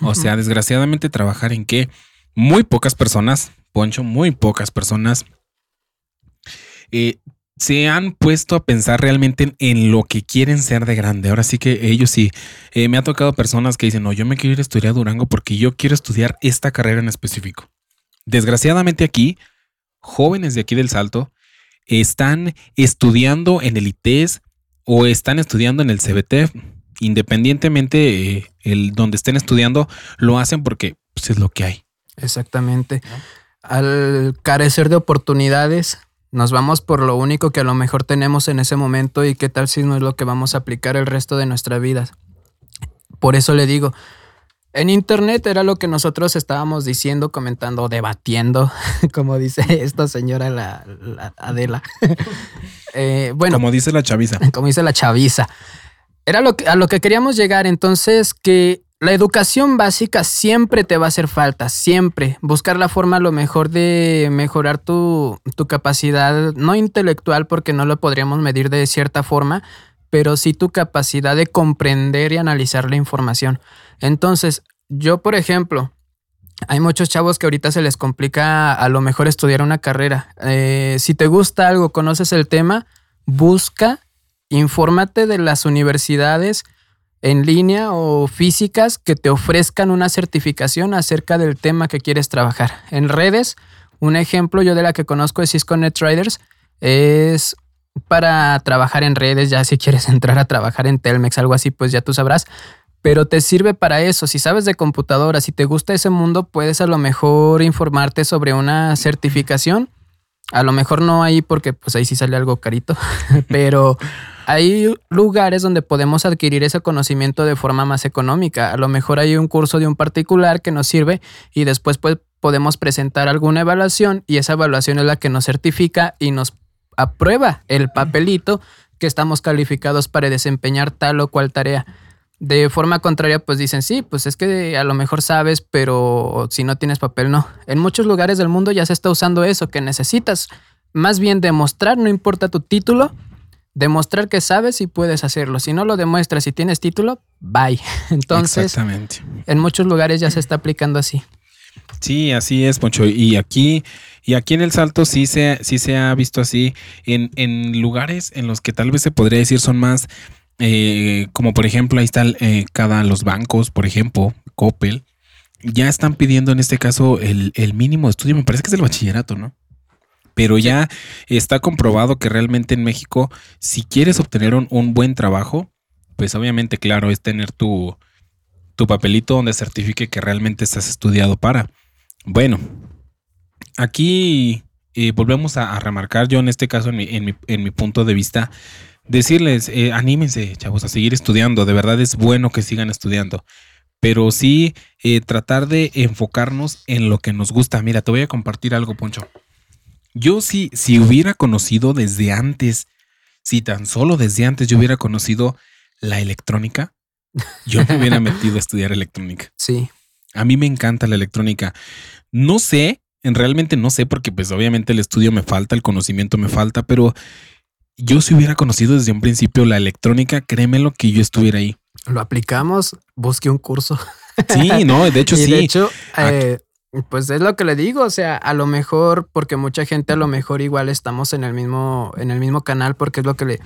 O sea, desgraciadamente trabajar en qué. Muy pocas personas, Poncho, muy pocas personas eh, se han puesto a pensar realmente en, en lo que quieren ser de grande. Ahora sí que ellos sí. Eh, me ha tocado personas que dicen, no, yo me quiero ir a estudiar a Durango porque yo quiero estudiar esta carrera en específico. Desgraciadamente aquí, jóvenes de aquí del Salto están estudiando en el ITES o están estudiando en el CBT. Independientemente eh, el donde estén estudiando, lo hacen porque pues, es lo que hay. Exactamente. Al carecer de oportunidades, nos vamos por lo único que a lo mejor tenemos en ese momento y qué tal si no es lo que vamos a aplicar el resto de nuestra vida. Por eso le digo, En internet era lo que nosotros estábamos diciendo, comentando, debatiendo, como dice esta señora la, Adela. Eh, bueno, como dice la chaviza. Como dice la chaviza. Era lo que, a lo que queríamos llegar, entonces, que la educación básica siempre te va a hacer falta, siempre. Buscar la forma a lo mejor de mejorar tu, tu capacidad, no intelectual, porque no lo podríamos medir de cierta forma, pero sí tu capacidad de comprender y analizar la información. Entonces, yo, por ejemplo, hay muchos chavos que ahorita se les complica a lo mejor estudiar una carrera. Eh, si te gusta algo, conoces el tema, busca, infórmate de las universidades en línea o físicas que te ofrezcan una certificación acerca del tema que quieres trabajar. En redes, un ejemplo yo de la que conozco es Cisco Net Traders, es para trabajar en redes, ya si quieres entrar a trabajar en Telmex, algo así, pues ya tú sabrás. Pero te sirve para eso. Si sabes de computadora, si te gusta ese mundo, puedes a lo mejor informarte sobre una certificación. A lo mejor no ahí porque pues ahí sí sale algo carito, pero hay lugares donde podemos adquirir ese conocimiento de forma más económica. A lo mejor hay un curso de un particular que nos sirve y después pues, podemos presentar alguna evaluación y esa evaluación es la que nos certifica y nos aprueba el papelito que estamos calificados para desempeñar tal o cual tarea. De forma contraria, pues dicen, sí, pues es que a lo mejor sabes, pero si no tienes papel, no. En muchos lugares del mundo ya se está usando eso, que necesitas más bien demostrar, no importa tu título, demostrar que sabes y puedes hacerlo. Si no lo demuestras y tienes título, bye. Entonces, en muchos lugares ya se está aplicando así. Sí, así es, Poncho. Y aquí, y aquí en el Salto sí se, sí se ha visto así, en, en lugares en los que tal vez se podría decir son más, eh, como por ejemplo, ahí está eh, cada los bancos, por ejemplo, Coppel, ya están pidiendo en este caso el, el mínimo de estudio, me parece que es el bachillerato, ¿no? Pero ya está comprobado que realmente en México, si quieres obtener un, buen trabajo, pues obviamente, claro, es tener tu, tu papelito donde certifique que realmente estás estudiado para. Bueno, aquí eh, volvemos a, remarcar, yo en este caso, en mi, en mi, punto de vista, decirles, eh, anímense, chavos, a seguir estudiando. De verdad es bueno que sigan estudiando. Pero sí eh, tratar de enfocarnos en lo que nos gusta. Mira, te voy a compartir algo, Poncho. Yo sí, si hubiera conocido desde antes, si tan solo desde antes yo hubiera conocido la electrónica, yo me hubiera metido a estudiar electrónica. Sí. A mí me encanta la electrónica. No sé, en realmente no sé, porque pues obviamente el estudio me falta, el conocimiento me falta, pero yo si hubiera conocido desde un principio la electrónica, créeme lo que yo estuviera ahí. Lo aplicamos, busqué un curso. Sí, no, de hecho sí. De hecho, eh, pues es lo que le digo, o sea, a lo mejor, porque mucha gente a lo mejor igual estamos en el mismo, en el mismo canal, porque es lo que le,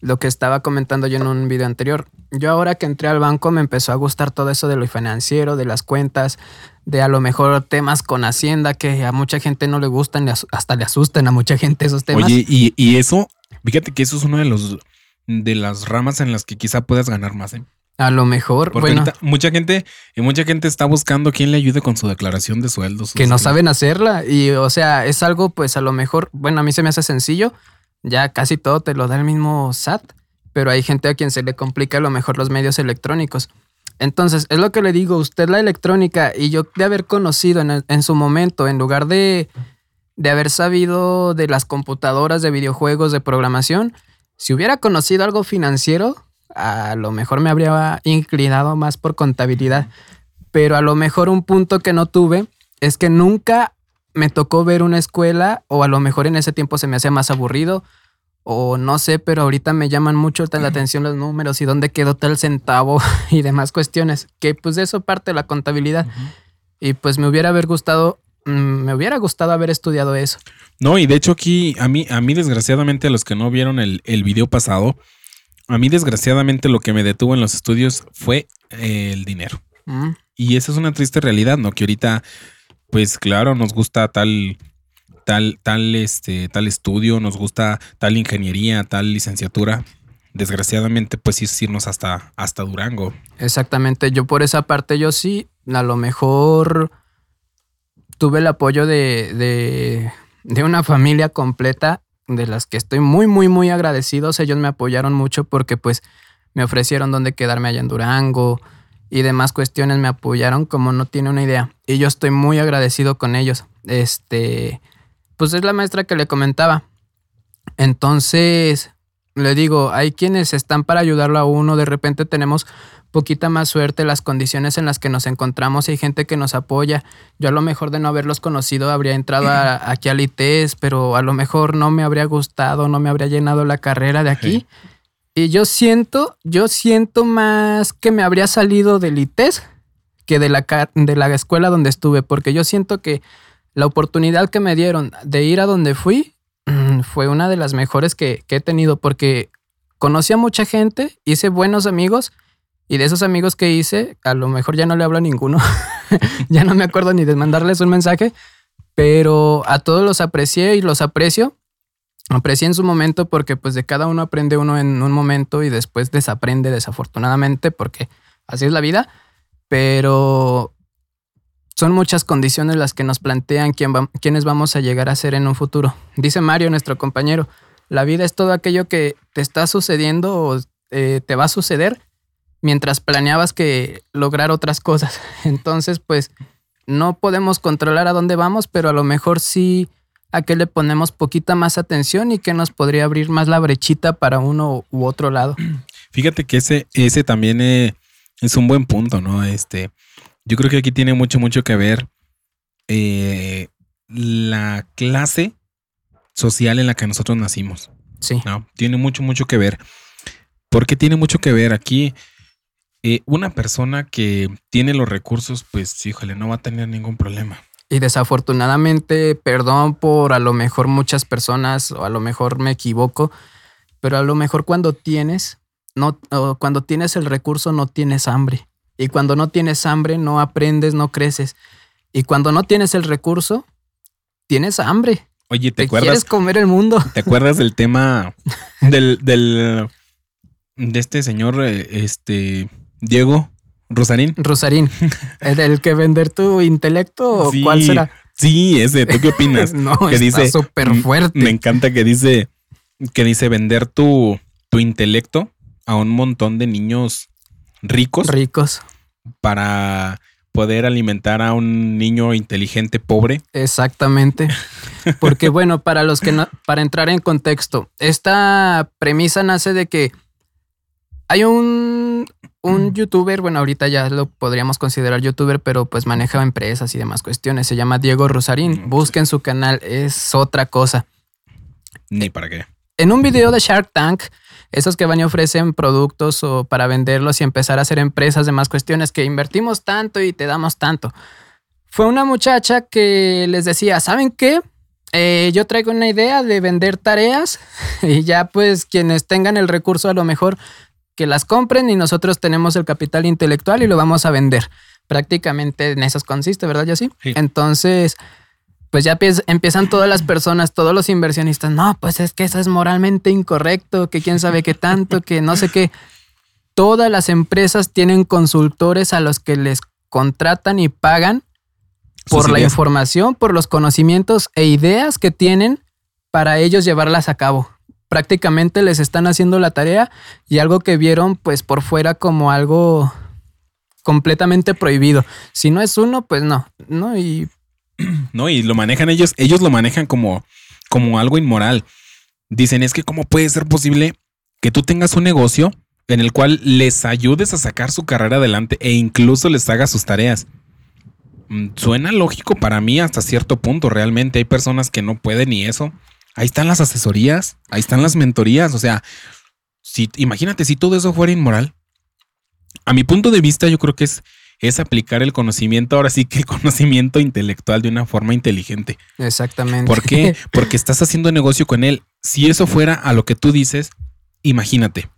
lo que estaba comentando yo en un video anterior. Yo ahora que entré al banco me empezó a gustar todo eso de lo financiero, de las cuentas, de a lo mejor temas con Hacienda que a mucha gente no le gustan, hasta le asustan a mucha gente esos temas. Oye, y, eso, fíjate que eso es uno de los de las ramas en las que quizá puedas ganar más. ¿eh? A lo mejor, bueno. mucha gente, y mucha gente está buscando quien le ayude con su declaración de sueldos. Que no saben hacerla. Y o sea, es algo, pues a lo mejor, bueno, a mí se me hace sencillo ya casi todo te lo da el mismo SAT, pero hay gente a quien se le complica a lo mejor los medios electrónicos. Entonces, es lo que le digo, usted la electrónica y yo de haber conocido en, su momento, en lugar de, de haber sabido de las computadoras, de videojuegos, de programación, si hubiera conocido algo financiero, a lo mejor me habría inclinado más por contabilidad. Pero a lo mejor un punto que no tuve es que nunca me tocó ver una escuela o a lo mejor en ese tiempo se me hacía más aburrido o no sé, pero ahorita me llaman mucho la atención los números y dónde quedó tal centavo y demás cuestiones, que pues de eso parte la contabilidad. Y pues me hubiera haber gustado, me hubiera gustado haber estudiado eso. No, y de hecho aquí, a mí, a mí desgraciadamente, a los que no vieron el, el video pasado, a mí desgraciadamente lo que me detuvo en los estudios fue el dinero. Mm. Y esa es una triste realidad, ¿no? Que ahorita pues claro, nos gusta tal, tal, tal, este, tal estudio, nos gusta tal ingeniería, tal licenciatura. Desgraciadamente, pues es irnos hasta, hasta Durango. Exactamente. Yo por esa parte, yo sí, a lo mejor tuve el apoyo de, de, de una familia completa de las que estoy muy, muy, muy agradecidos. Ellos me apoyaron mucho porque pues me ofrecieron donde quedarme allá en Durango, y demás cuestiones me apoyaron como no tiene una idea. Y yo estoy muy agradecido con ellos. Este, pues es la maestra que le comentaba. Entonces, le digo, hay quienes están para ayudarlo a uno, de repente tenemos poquita más suerte, las condiciones en las que nos encontramos, hay gente que nos apoya. Yo a lo mejor de no haberlos conocido habría entrado aquí al ITES, pero a lo mejor no me habría gustado, no me habría llenado la carrera de aquí. Y yo siento, yo siento más que me habría salido del ITES que de la, de la escuela donde estuve, porque yo siento que la oportunidad que me dieron de ir a donde fui mm, fue una de las mejores que, que he tenido, porque conocí a mucha gente, hice buenos amigos y de esos amigos que hice, a lo mejor ya no le hablo a ninguno. ya no me acuerdo ni de mandarles un mensaje. Pero a todos los aprecié y los aprecio. Aprecié en su momento porque pues de cada uno aprende uno en un momento y después desaprende desafortunadamente porque así es la vida. Pero son muchas condiciones las que nos plantean quién quiénes vamos a llegar a ser en un futuro. Dice Mario, nuestro compañero, la vida es todo aquello que te está sucediendo o eh, te va a suceder mientras planeabas que lograr otras cosas. Entonces, pues no podemos controlar a dónde vamos, pero a lo mejor sí a qué le ponemos poquita más atención y que nos podría abrir más la brechita para uno u otro lado. Fíjate que ese, ese también eh, es un buen punto, ¿no? Este, yo creo que aquí tiene mucho, mucho que ver eh, la clase social en la que nosotros nacimos. Sí. ¿no? Tiene mucho, mucho que ver. Porque tiene mucho que ver aquí eh, una persona que tiene los recursos, pues híjole, no va a tener ningún problema. Y desafortunadamente, perdón por a lo mejor muchas personas, o a lo mejor me equivoco, pero a lo mejor cuando tienes, no, cuando tienes el recurso no tienes hambre. Y cuando no tienes hambre, no aprendes, no creces. Y cuando no tienes el recurso, tienes hambre. Oye, ¿te, acuerdas? Quieres comer el mundo. ¿Te acuerdas del tema del, del de este señor, eh, este Diego Rosarín. Rosarín. ¿El que vender tu intelecto o cuál será? Sí, ese. ¿Tú qué opinas? no, que está súper fuerte. Me encanta que dice que dice vender tu, tu intelecto a un montón de niños ricos. Ricos. Para poder alimentar a un niño inteligente pobre. Exactamente. Porque bueno, para los que no, para entrar en contexto, esta premisa nace de que hay un, un youtuber, bueno, ahorita ya lo podríamos considerar youtuber, pero pues maneja empresas y demás cuestiones. Se llama Diego Rosarín. Busquen su canal, es otra cosa. Ni para qué. En un video de Shark Tank, esos que van y ofrecen productos o para venderlos y empezar a hacer empresas, demás cuestiones, que invertimos tanto y te damos tanto. Fue una muchacha que les decía, ¿saben qué? Eh, yo traigo una idea de vender tareas y ya pues quienes tengan el recurso a lo mejor que las compren y nosotros tenemos el capital intelectual y lo vamos a vender. Prácticamente en eso consiste, ¿verdad, ya sí. Entonces, pues ya empiezan todas las personas, todos los inversionistas, no, pues es que eso es moralmente incorrecto, que quién sabe qué tanto, que no sé qué. Todas las empresas tienen consultores a los que les contratan y pagan por la información, por los conocimientos e ideas que tienen para ellos llevarlas a cabo prácticamente les están haciendo la tarea y algo que vieron pues por fuera como algo completamente prohibido. Si no es uno, pues no, ¿no? Y... No, y lo manejan ellos, ellos lo manejan como, como algo inmoral. Dicen, es que cómo puede ser posible que tú tengas un negocio en el cual les ayudes a sacar su carrera adelante e incluso les hagas sus tareas. Mm, suena lógico para mí hasta cierto punto, realmente hay personas que no pueden ni eso Ahí están las asesorías, ahí están las mentorías. O sea, si imagínate si todo eso fuera inmoral. A mi punto de vista, yo creo que es, es aplicar el conocimiento, ahora sí que el conocimiento intelectual de una forma inteligente. Exactamente. ¿Por qué? Porque estás haciendo negocio con él. Si eso fuera a lo que tú dices, imagínate,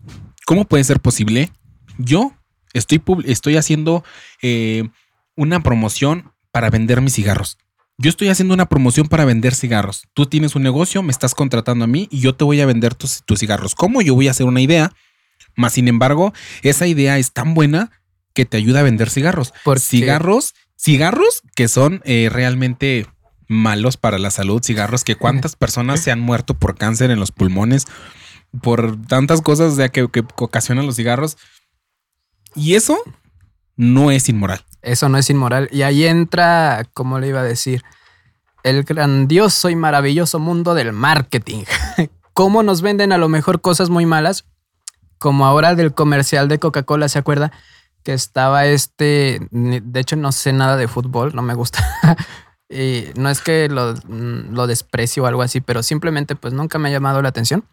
¿cómo puede ser posible? Yo estoy, estoy haciendo eh, una promoción para vender mis cigarros. Yo estoy haciendo una promoción para vender cigarros. Tú tienes un negocio, me estás contratando a mí y yo te voy a vender tus, cigarros. ¿Cómo? Yo voy a hacer una idea. Más sin embargo, esa idea es tan buena que te ayuda a vender cigarros. Por cigarros, cigarros que son eh, realmente malos para la salud, cigarros que cuántas personas se han muerto por cáncer en los pulmones, por tantas cosas que, que ocasionan los cigarros. Y eso no es inmoral. Eso no es inmoral. Y ahí entra, ¿cómo le iba a decir? El grandioso y maravilloso mundo del marketing. ¿Cómo nos venden a lo mejor cosas muy malas? Como ahora del comercial de Coca-Cola, ¿se acuerda? Que estaba este, de hecho no sé nada de fútbol, no me gusta. y no es que lo, lo desprecio o algo así, pero simplemente pues nunca me ha llamado la atención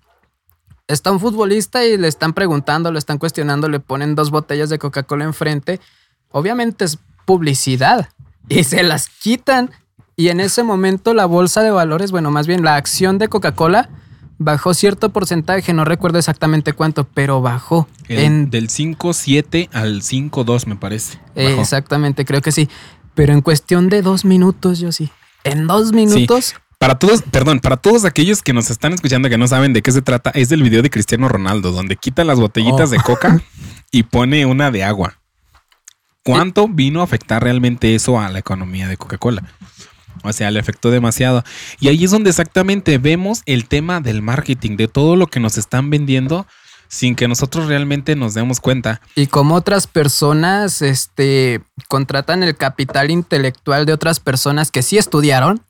está un futbolista y le están preguntando, le están cuestionando, le ponen dos botellas de Coca-Cola enfrente. Obviamente es publicidad y se las quitan. Y en ese momento la bolsa de valores, bueno, más bien la acción de Coca-Cola bajó cierto porcentaje, no recuerdo exactamente cuánto, pero bajó. en, del 5.7 al 5.2 me parece. exactamente, creo que sí. Pero en cuestión de dos minutos, yo sí. En dos minutos. Para todos, perdón, para todos aquellos que nos están escuchando que no saben de qué se trata, es del video de Cristiano Ronaldo, donde quita las botellitas de oh. coca y pone una de agua. ¿Cuánto vino a afectar realmente eso a la economía de Coca-Cola? O sea, le afectó demasiado. Y ahí es donde exactamente vemos el tema del marketing, de todo lo que nos están vendiendo sin que nosotros realmente nos demos cuenta. Y como otras personas este, contratan el capital intelectual de otras personas que sí estudiaron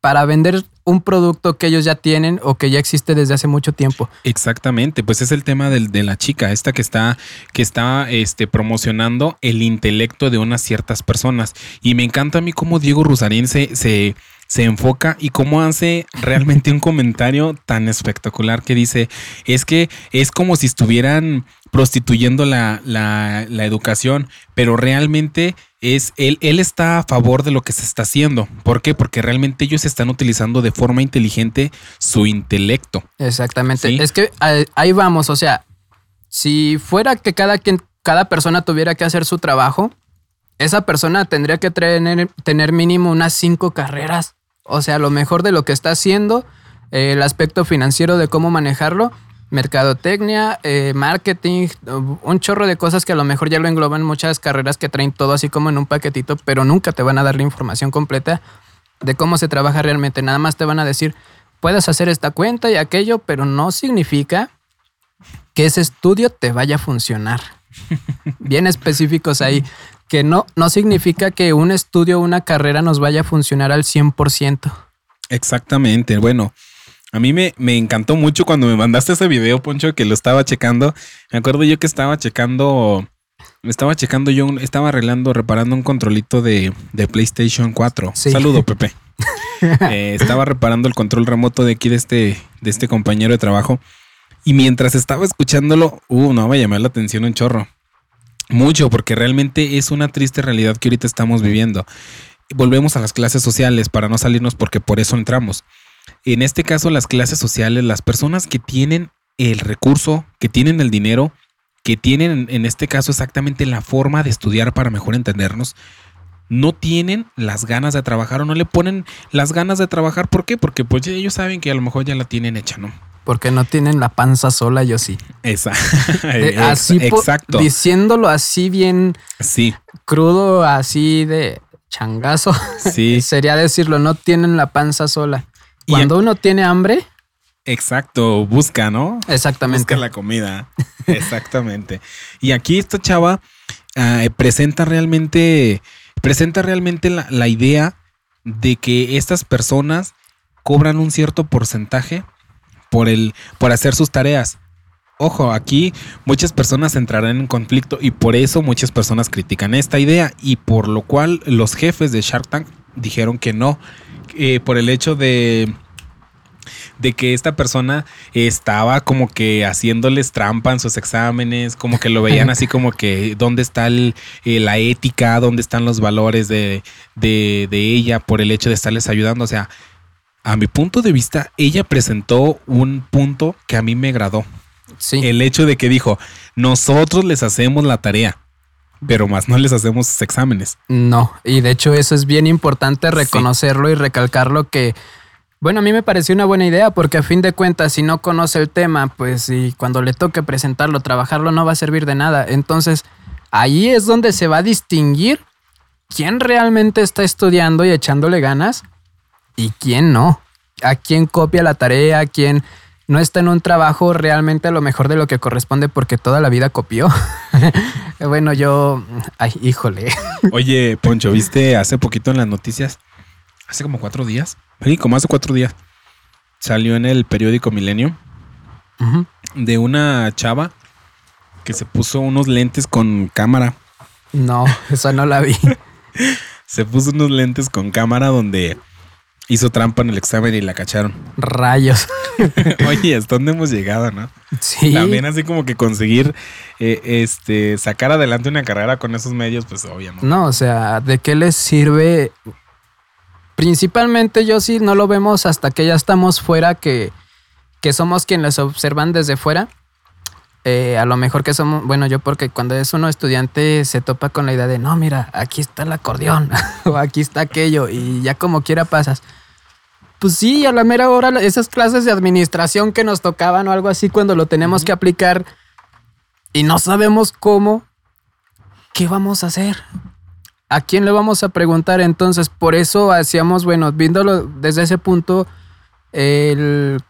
para vender un producto que ellos ya tienen o que ya existe desde hace mucho tiempo. Exactamente, pues es el tema de la chica, esta que está, que está este, promocionando el intelecto de unas ciertas personas. Y me encanta a mí cómo Diego Rusarín se, se, se enfoca y cómo hace realmente un comentario tan espectacular que dice, es que es como si estuvieran prostituyendo la, la, la educación, pero realmente es él, él está a favor de lo que se está haciendo. ¿Por qué? Porque realmente ellos están utilizando de forma inteligente su intelecto. Exactamente. Es que ahí vamos, o sea, si fuera que cada quien, cada persona tuviera que hacer su trabajo, esa persona tendría que tener, tener mínimo unas cinco carreras. O sea, lo mejor de lo que está haciendo, el aspecto financiero de cómo manejarlo mercadotecnia, eh, marketing, un chorro de cosas que a lo mejor ya lo engloban muchas carreras que traen todo así como en un paquetito, pero nunca te van a dar la información completa de cómo se trabaja realmente. Nada más te van a decir, puedes hacer esta cuenta y aquello, pero no significa que ese estudio te vaya a funcionar. Bien específicos ahí, que no, no significa que un estudio o una carrera nos vaya a funcionar al 100%. Exactamente, bueno. A mí me, me, encantó mucho cuando me mandaste ese video, Poncho, que lo estaba checando. Me acuerdo yo que estaba checando, estaba checando yo, estaba arreglando, reparando un controlito de, PlayStation 4. Saludo, Pepe. Eh, estaba reparando el control remoto de aquí de este, de este compañero de trabajo. Y mientras estaba escuchándolo, uh, no me llamó la atención un chorro. Mucho, porque realmente es una triste realidad que ahorita estamos viviendo. Volvemos a las clases sociales para no salirnos porque por eso entramos. En este caso, las clases sociales, las personas que tienen el recurso, que tienen el dinero, que tienen en este caso exactamente la forma de estudiar para mejor entendernos, no tienen las ganas de trabajar o no le ponen las ganas de trabajar. ¿Por qué? Porque pues ellos saben que a lo mejor ya la tienen hecha, ¿no? Porque no tienen la panza sola, yo sí. Esa. así Exacto. Diciéndolo así bien sí. crudo, así de changazo. Sí. Sería decirlo, no tienen la panza sola. Cuando uno tiene hambre. Exacto, busca, ¿no? Exactamente. Busca la comida. Exactamente. y aquí esta chava ah, presenta realmente, presenta realmente la, la idea de que estas personas cobran un cierto porcentaje por el, por hacer sus tareas. Ojo, aquí muchas personas entrarán en conflicto y por eso muchas personas critican esta idea y por lo cual los jefes de Shark Tank dijeron que no, eh, por el hecho de de que esta persona estaba como que haciéndoles trampa en sus exámenes, como que lo veían así como que dónde está eh, la ética, dónde están los valores de, de, de ella por el hecho de estarles ayudando. O sea, a mi punto de vista, ella presentó un punto que a mí me agradó. Sí. El hecho de que dijo, nosotros les hacemos la tarea pero más no les hacemos exámenes. No, y de hecho eso es bien importante reconocerlo y recalcarlo que, bueno, a mí me pareció una buena idea porque a fin de cuentas si no conoce el tema, pues y cuando le toque presentarlo, trabajarlo no va a servir de nada. Entonces, ahí es donde se va a distinguir quién realmente está estudiando y echándole ganas y quién no. A quién copia la tarea, a quién no está en un trabajo realmente a lo mejor de lo que corresponde porque toda la vida copió. bueno, yo. Ay, híjole. Oye, Poncho, ¿viste hace poquito en las noticias? Hace como cuatro días. Sí, como hace cuatro días. Salió en el periódico Milenio de una chava que se puso unos lentes con cámara. No, esa no la vi. Se puso unos lentes con cámara donde hizo trampa en el examen y la cacharon. Rayos. Oye, ¿hasta dónde hemos llegado, no? Sí. También así como que conseguir eh, este sacar adelante una carrera con esos medios, pues obvio, ¿no? No, o sea, ¿de qué les sirve? Principalmente yo sí no lo vemos hasta que ya estamos fuera, que, que somos quienes les observan desde fuera. Eh, a lo mejor que somos, bueno, yo porque cuando es uno estudiante se topa con la idea de, no, mira, aquí está el acordeón o aquí está aquello y ya como quiera pasas. Pues sí, a la mera hora esas clases de administración que nos tocaban o algo así cuando lo tenemos que aplicar y no sabemos cómo, ¿qué vamos a hacer? ¿A quién le vamos a preguntar? Entonces, por eso hacíamos, bueno, viéndolo desde ese punto, el,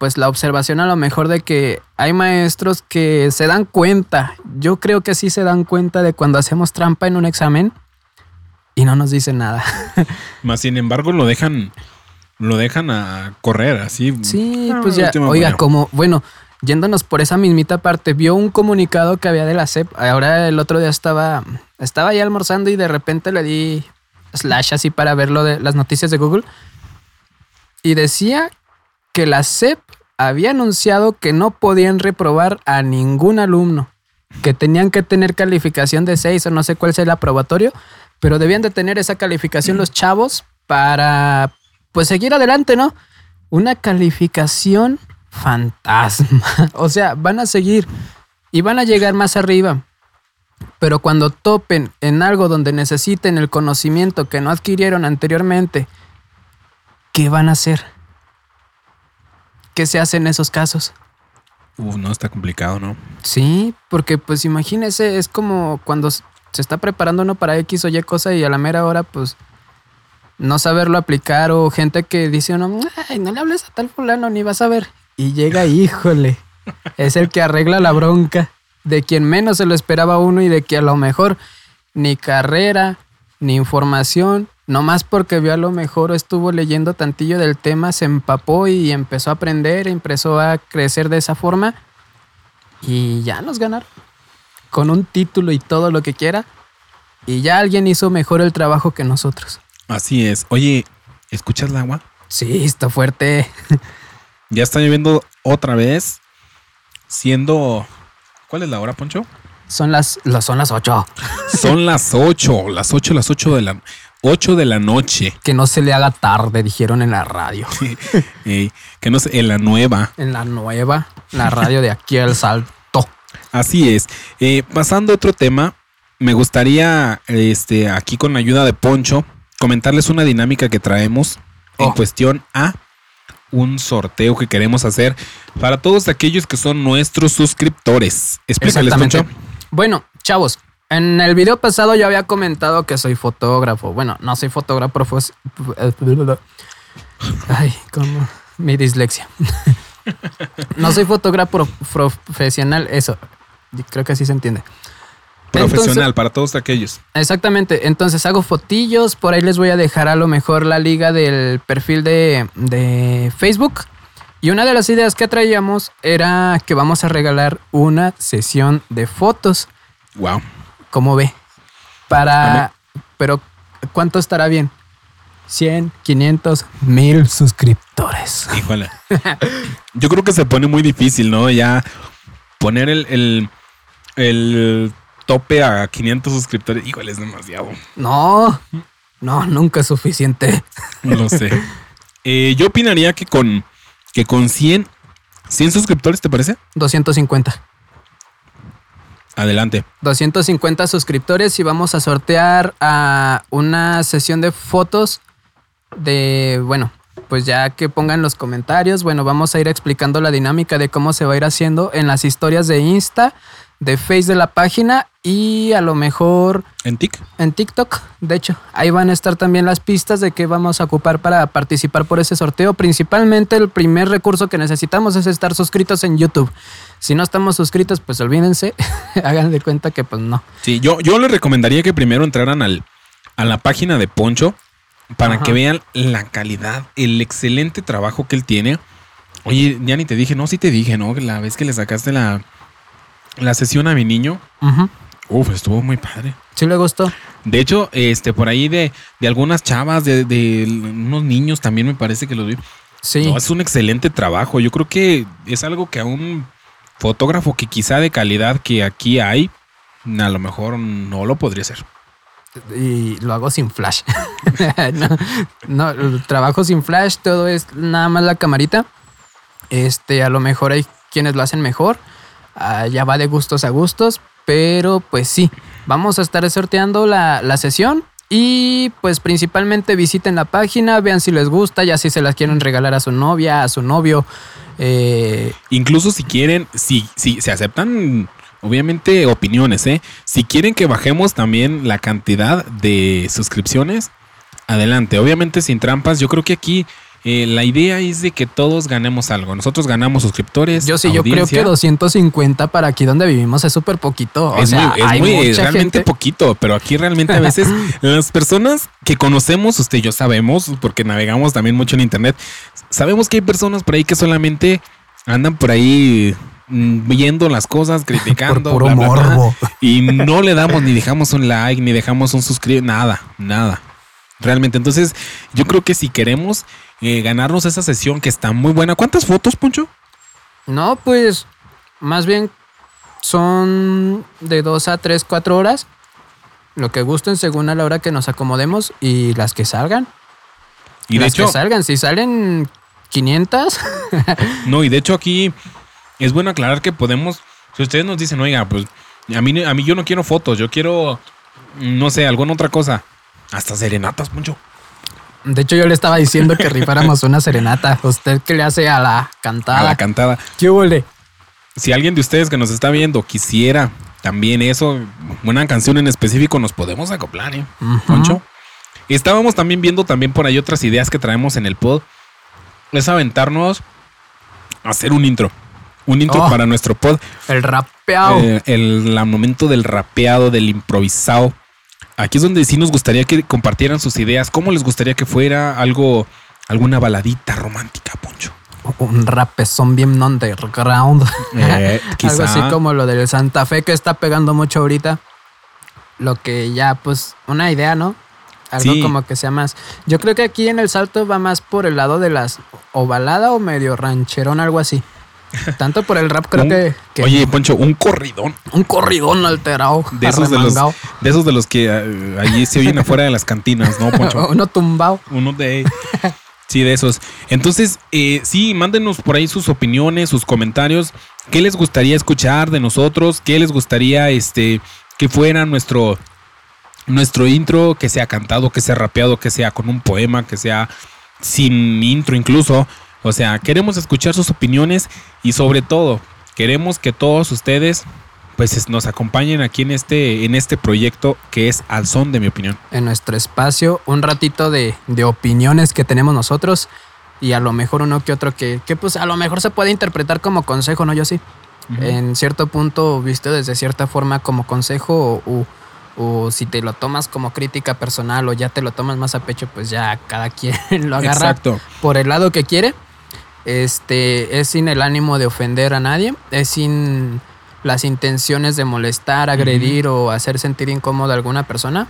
pues la observación a lo mejor de que hay maestros que se dan cuenta, yo creo que sí se dan cuenta de cuando hacemos trampa en un examen y no nos dicen nada. Más sin embargo, lo dejan, lo dejan a correr así. Sí, Ah, pues ya, oiga, como, bueno, yéndonos por esa mismita parte, vio un comunicado que había de la SEP. Ahora el otro día estaba, estaba ya almorzando y de repente le di slash así para ver lo de las noticias de Google. Y decía que la SEP había anunciado que no podían reprobar a ningún alumno, que tenían que tener calificación de 6 o no sé cuál sea el aprobatorio, pero debían de tener esa calificación los chavos para pues seguir adelante, ¿no? Una calificación fantasma. O sea, van a seguir y van a llegar más arriba. Pero cuando topen en algo donde necesiten el conocimiento que no adquirieron anteriormente, ¿qué van a hacer? ¿Qué se hace en esos casos? No, está complicado, ¿no? Sí, porque pues imagínese, es como cuando se está preparando uno para X o Y cosa y a la mera hora pues no saberlo aplicar o gente que dice uno, ay, no le hables a tal fulano ni vas a ver. Y llega, híjole, es el que arregla la bronca de quien menos se lo esperaba uno y de que a lo mejor ni carrera, ni información, nomás porque vio a lo mejor o estuvo leyendo tantillo del tema, se empapó y empezó a aprender, empezó a crecer de esa forma y ya nos ganaron. Con un título y todo lo que quiera. Y ya alguien hizo mejor el trabajo que nosotros. Así es. Oye, ¿escuchas el agua? Sí, está fuerte. Ya está lloviendo otra vez, siendo... ¿Cuál es la hora, Poncho? Son las, las- son las ocho. Son las 8, las 8, las 8 de la, 8 de la noche. Que no se le haga tarde, dijeron en la radio. Que no sé, en la nueva. En la nueva, la radio de aquí al salto. Así es. Eh, pasando a otro tema, me gustaría, este, aquí con la ayuda de Poncho, comentarles una dinámica que traemos en Oh. cuestión a un sorteo que queremos hacer para todos aquellos que son nuestros suscriptores. Explícales, Poncho. Bueno, chavos, en el video pasado yo había comentado que soy fotógrafo. Bueno, no soy fotógrafo. pues, Ay, como mi dislexia. no soy fotógrafo profesional, eso. Creo que así se entiende. Profesional, Entonces- para todos aquellos. Exactamente. Entonces hago fotillos. Por ahí les voy a dejar a lo mejor la liga del perfil de, de Facebook. Y una de las ideas que traíamos era que vamos a regalar una sesión de fotos. Wow. ¿Cómo ve? Para... Pero, ¿cuánto estará bien? 100, 500, 1000 suscriptores. Híjole. Yo creo que se pone muy difícil, ¿no? Ya poner el, el, el tope a 500 suscriptores, híjole, es demasiado. No, no, nunca es suficiente. No lo sé. Eh, yo opinaría que con, que con 100, 100 suscriptores, ¿te parece? 250. Adelante. 250 suscriptores y vamos a sortear a una sesión de fotos de, bueno, pues ya que pongan los comentarios, bueno, vamos a ir explicando la dinámica de cómo se va a ir haciendo en las historias de Insta de Face de la página y a lo mejor ¿En TIC? en TikTok. De hecho, ahí van a estar también las pistas de qué vamos a ocupar para participar por ese sorteo. Principalmente el primer recurso que necesitamos es estar suscritos en YouTube. Si no estamos suscritos, pues olvídense, hagan de cuenta que pues no. Sí, yo, yo les recomendaría que primero entraran al, a la página de Poncho para Ajá. que vean la calidad, el excelente trabajo que él tiene. Oye, ya ni te dije, no, sí te dije, ¿no? La vez que le sacaste la, la sesión a mi niño, Ujú. uf, estuvo muy padre. Sí le gustó. De hecho, este, por ahí de, de algunas chavas, de, de unos niños también me parece que los vi. Sí. No, es un excelente trabajo. Yo creo que es algo que a un fotógrafo que quizá de calidad que aquí hay, a lo mejor no lo podría hacer. y lo hago sin flash. no, no, trabajo sin flash, todo es nada más la camarita. Este, a lo mejor hay quienes lo hacen mejor. Ah, ya va de gustos a gustos. Pero pues sí, vamos a estar sorteando la, la sesión. Y pues principalmente visiten la página, vean si les gusta, ya si se las quieren regalar a su novia, a su novio. Eh, Incluso si quieren, si, si se aceptan, obviamente, opiniones, ¿eh? Si quieren que bajemos también la cantidad de suscripciones, adelante. Obviamente sin trampas. Yo creo que aquí eh, la idea es de que todos ganemos algo. Nosotros ganamos suscriptores. yo sí, yo creo que 250 para aquí donde vivimos es súper poquito. O es sea, muy, es hay muy- es realmente gente- poquito, pero aquí realmente a veces las personas que conocemos, usted y yo sabemos, porque navegamos también mucho en internet, sabemos que hay personas por ahí que solamente andan por ahí mm, viendo las cosas, criticando, Por puro bla, bla, bla, morbo. y no le damos ni dejamos un like, ni dejamos un suscribir, nada, nada. Realmente, entonces yo creo que si queremos eh, ganarnos esa sesión que está muy buena, ¿cuántas fotos, Poncho? No, pues más bien son de dos a tres, cuatro horas. Lo que gusten según a la hora que nos acomodemos y las que salgan. Y de las hecho, que salgan, si salen 500, No, y de hecho aquí es bueno aclarar que podemos, si ustedes nos dicen, oiga, pues a mí, a mí yo no quiero fotos, yo quiero, no sé, alguna otra cosa. Hasta serenatas, mucho. de hecho yo le estaba diciendo que rifáramos una serenata. ¿Usted qué le hace a la cantada? A la cantada. ¿Qué huele? Si alguien de ustedes que nos está viendo quisiera también eso, una canción en específico, nos podemos acoplar, ¿eh? Poncho. Estábamos también viendo también por ahí otras ideas que traemos en el pod. Es aventarnos a hacer un intro. Un intro Oh. para nuestro pod. El rapeado. Eh, el, momento del rapeado, del improvisado. Aquí es donde sí nos gustaría que compartieran sus ideas. ¿Cómo les gustaría que fuera algo, alguna baladita romántica, Poncho? Un rapezón bien underground. Eh, Algo así como lo del Santa Fe que está pegando mucho ahorita. Lo que ya, pues, una idea, ¿no? Algo Sí. como que sea más. Yo creo que aquí en el salto va más por el lado de las o balada o medio rancherón, algo así. Tanto por el rap, creo Un- que, que Oye, Poncho, un corridón. un corridón alterado, De esos de, los, de esos de los que eh, allí se oyen afuera de las cantinas, ¿no, Poncho? uno tumbado. Uno de. Sí, de esos. Entonces, eh, sí, mándenos por ahí sus opiniones, sus comentarios. ¿Qué les gustaría escuchar de nosotros? ¿Qué les gustaría este, que fuera nuestro, nuestro intro? Que sea cantado, que sea rapeado, que sea con un poema, que sea sin intro incluso. O sea, queremos escuchar sus opiniones y sobre todo, queremos que todos ustedes pues es- nos acompañen aquí en este, en este proyecto que es Al Son de mi opinión. En nuestro espacio, un ratito de, de opiniones que tenemos nosotros. Y a lo mejor uno que otro que, que, pues a lo mejor se puede interpretar como consejo, ¿no? Yo sí. en cierto punto visto desde cierta forma como consejo o, o- o si te lo tomas como crítica personal o ya te lo tomas más a pecho, pues ya cada quien lo agarra Exacto. por el lado que quiere. Este es sin el ánimo de ofender a nadie, es sin las intenciones de molestar, agredir o hacer sentir incómodo a alguna persona.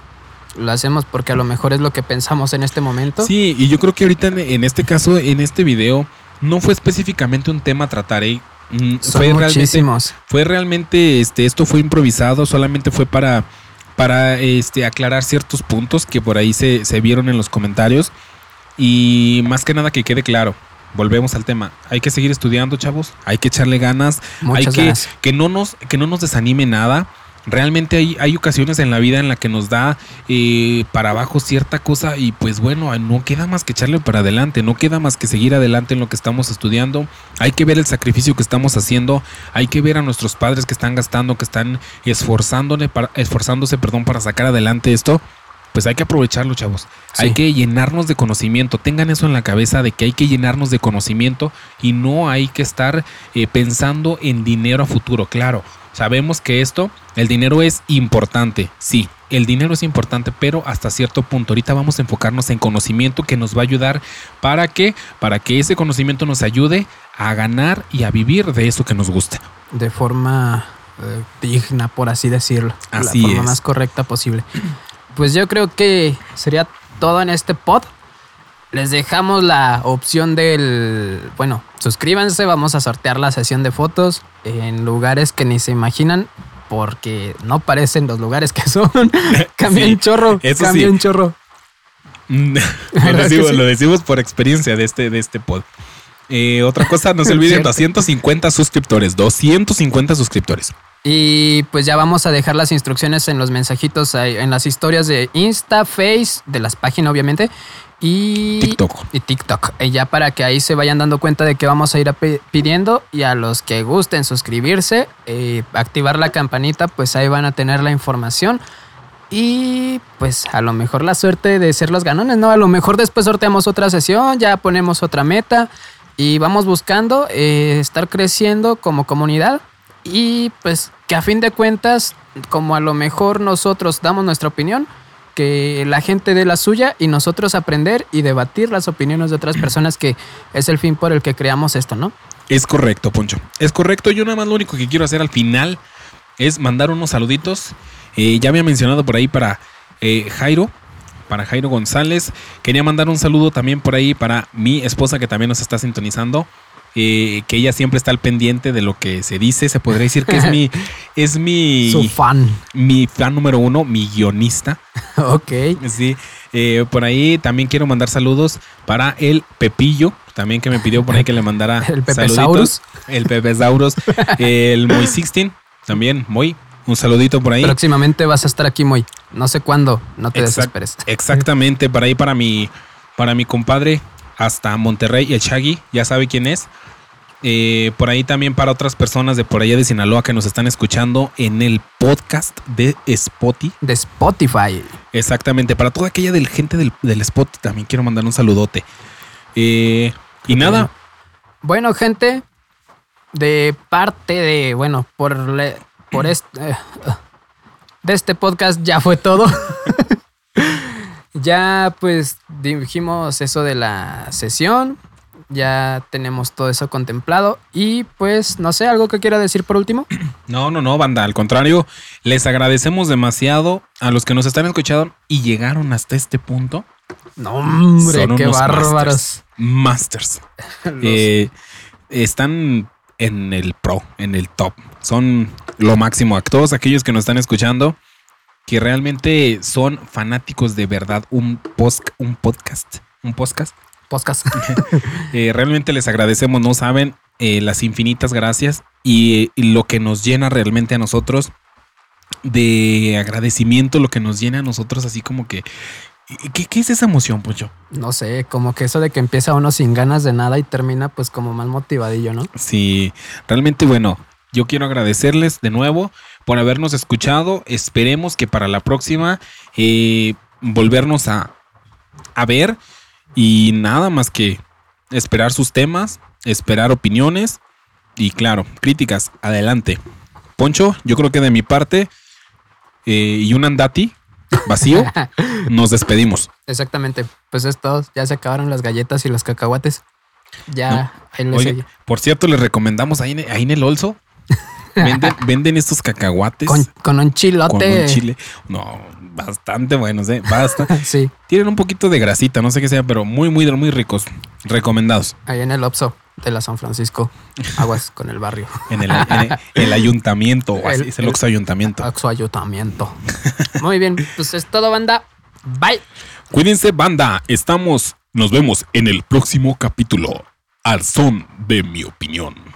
Lo hacemos porque a lo mejor es lo que pensamos en este momento. Sí, y yo creo que ahorita en, este caso, en este video, no fue específicamente un tema a tratar, ¿eh? Mm, Son fue realmente, fue realmente, este, esto fue improvisado, solamente fue para, para este, aclarar ciertos puntos que por ahí se, se vieron en los comentarios. Y más que nada que quede claro, volvemos al tema. Hay que seguir estudiando, chavos. Hay que echarle ganas. Muchas hay que, ganas. que no nos, que no nos desanime nada. Realmente hay, hay ocasiones en la vida en la que nos da eh, para abajo cierta cosa y pues bueno, no queda más que echarle para adelante, no queda más que seguir adelante en lo que estamos estudiando. Hay que ver el sacrificio que estamos haciendo, hay que ver a nuestros padres que están gastando, que están esforzándose para, esforzándose perdón, para sacar adelante esto pues hay que aprovecharlo, chavos. Hay que llenarnos de conocimiento. Tengan eso en la cabeza de que hay que llenarnos de conocimiento y no hay que estar eh, pensando en dinero a futuro. Claro, sabemos que esto, el dinero es importante, sí. El dinero es importante, pero hasta cierto punto. Ahorita vamos a enfocarnos en conocimiento que nos va a ayudar para que, para que ese conocimiento nos ayude a ganar y a vivir de eso que nos gusta. De forma eh, digna, por así decirlo. Así la forma más correcta posible pues yo creo que sería todo en este pod. Les dejamos la opción del, bueno, suscríbanse, vamos a sortear la sesión de fotos en lugares que ni se imaginan porque no parecen los lugares que son. Cambian chorro, cambian chorro. lo, decimos, por experiencia de este, de este pod. Eh, otra cosa, no se olviden, 250 suscriptores, 250 suscriptores. Y pues ya vamos a dejar las instrucciones en los mensajitos, en las historias de Insta, Face, de las páginas obviamente, y TikTok. Y TikTok. Y ya para que ahí se vayan dando cuenta de que vamos a ir pidiendo y a los que gusten suscribirse, eh, activar la campanita, pues ahí van a tener la información. Y pues a lo mejor la suerte de ser los ganones, ¿no? A lo mejor después sorteamos otra sesión, ya ponemos otra meta y vamos buscando eh, estar creciendo como comunidad y pues que a fin de cuentas, como a lo mejor nosotros damos nuestra opinión, que la gente dé la suya y nosotros aprender y debatir las opiniones de otras personas, que es el fin por el que creamos esto, ¿no? Es correcto, Poncho. Es correcto. Yo nada más lo único que quiero hacer al final es mandar unos saluditos. Eh, ya había mencionado por ahí para eh, Jairo, para Jairo González. Quería mandar un saludo también por ahí para mi esposa que también nos está sintonizando. Eh, que ella siempre está al pendiente de lo que se dice. Se podría decir que es mi. es mi. Su fan. Mi fan número uno, mi guionista. ok. Sí. Eh, por ahí también quiero mandar saludos para el Pepillo. También que me pidió por ahí que le mandara el Pepesaurus. El Pepesaurus. el Moy 16. También, Moy. Un saludito por ahí. Próximamente vas a estar aquí, Moy. No sé cuándo. No te desesperes. Exactamente. Para ahí, para mi, para mi compadre hasta Monterrey, el Shaggy, ya sabe quién es. Eh, por ahí también para otras personas de por allá de Sinaloa que nos están escuchando en el podcast de Spotify. De Spotify. Exactamente, para toda aquella del gente del, del Spot también quiero mandar un saludote. Eh, y nada. Bueno, gente, de parte de, bueno, por, por este, de este podcast ya fue todo. Ya pues dijimos eso de la sesión, ya tenemos todo eso contemplado y pues no sé, algo que quiera decir por último. No, no, no, banda, al contrario, les agradecemos demasiado a los que nos están escuchando y llegaron hasta este punto. No, hombre, qué bárbaros. Masters. Eh, están en el pro, en el top. Son lo máximo. A todos aquellos que nos están escuchando, que realmente son fanáticos de verdad, un, post, un podcast, un podcast. Podcast. Eh, realmente les agradecemos, no saben, eh, las infinitas gracias y, lo que nos llena realmente a nosotros de agradecimiento, lo que nos llena a nosotros así como que... ¿Qué, qué es esa emoción, Pucho? No sé, como que eso de que empieza uno sin ganas de nada y termina pues como mal motivadillo, ¿no? Sí, realmente bueno, yo quiero agradecerles de nuevo por habernos escuchado. Esperemos que para la próxima eh, volvernos a, a ver y nada más que esperar sus temas, esperar opiniones y claro, críticas. Adelante. Poncho, yo creo que de mi parte eh, y un andati vacío, nos despedimos. Exactamente. Pues es todo. Ya se acabaron las galletas y los cacahuates. Ya. por cierto, les recomendamos ahí, ahí en el Olso Venden, estos cacahuates. Con, un chilote. Con un chile. No, bastante buenos, ¿eh? Basta. sí. Tienen un poquito de grasita, no sé qué sea, pero muy, muy, muy ricos. Recomendados. Ahí en el Opso de la San Francisco. Aguas con el barrio. en, el, ayuntamiento. es el Oxo Ayuntamiento. Oxo Ayuntamiento. Muy bien, pues es todo, banda. Bye. Cuídense, banda. Estamos, nos vemos en el próximo capítulo. Al son de mi opinión.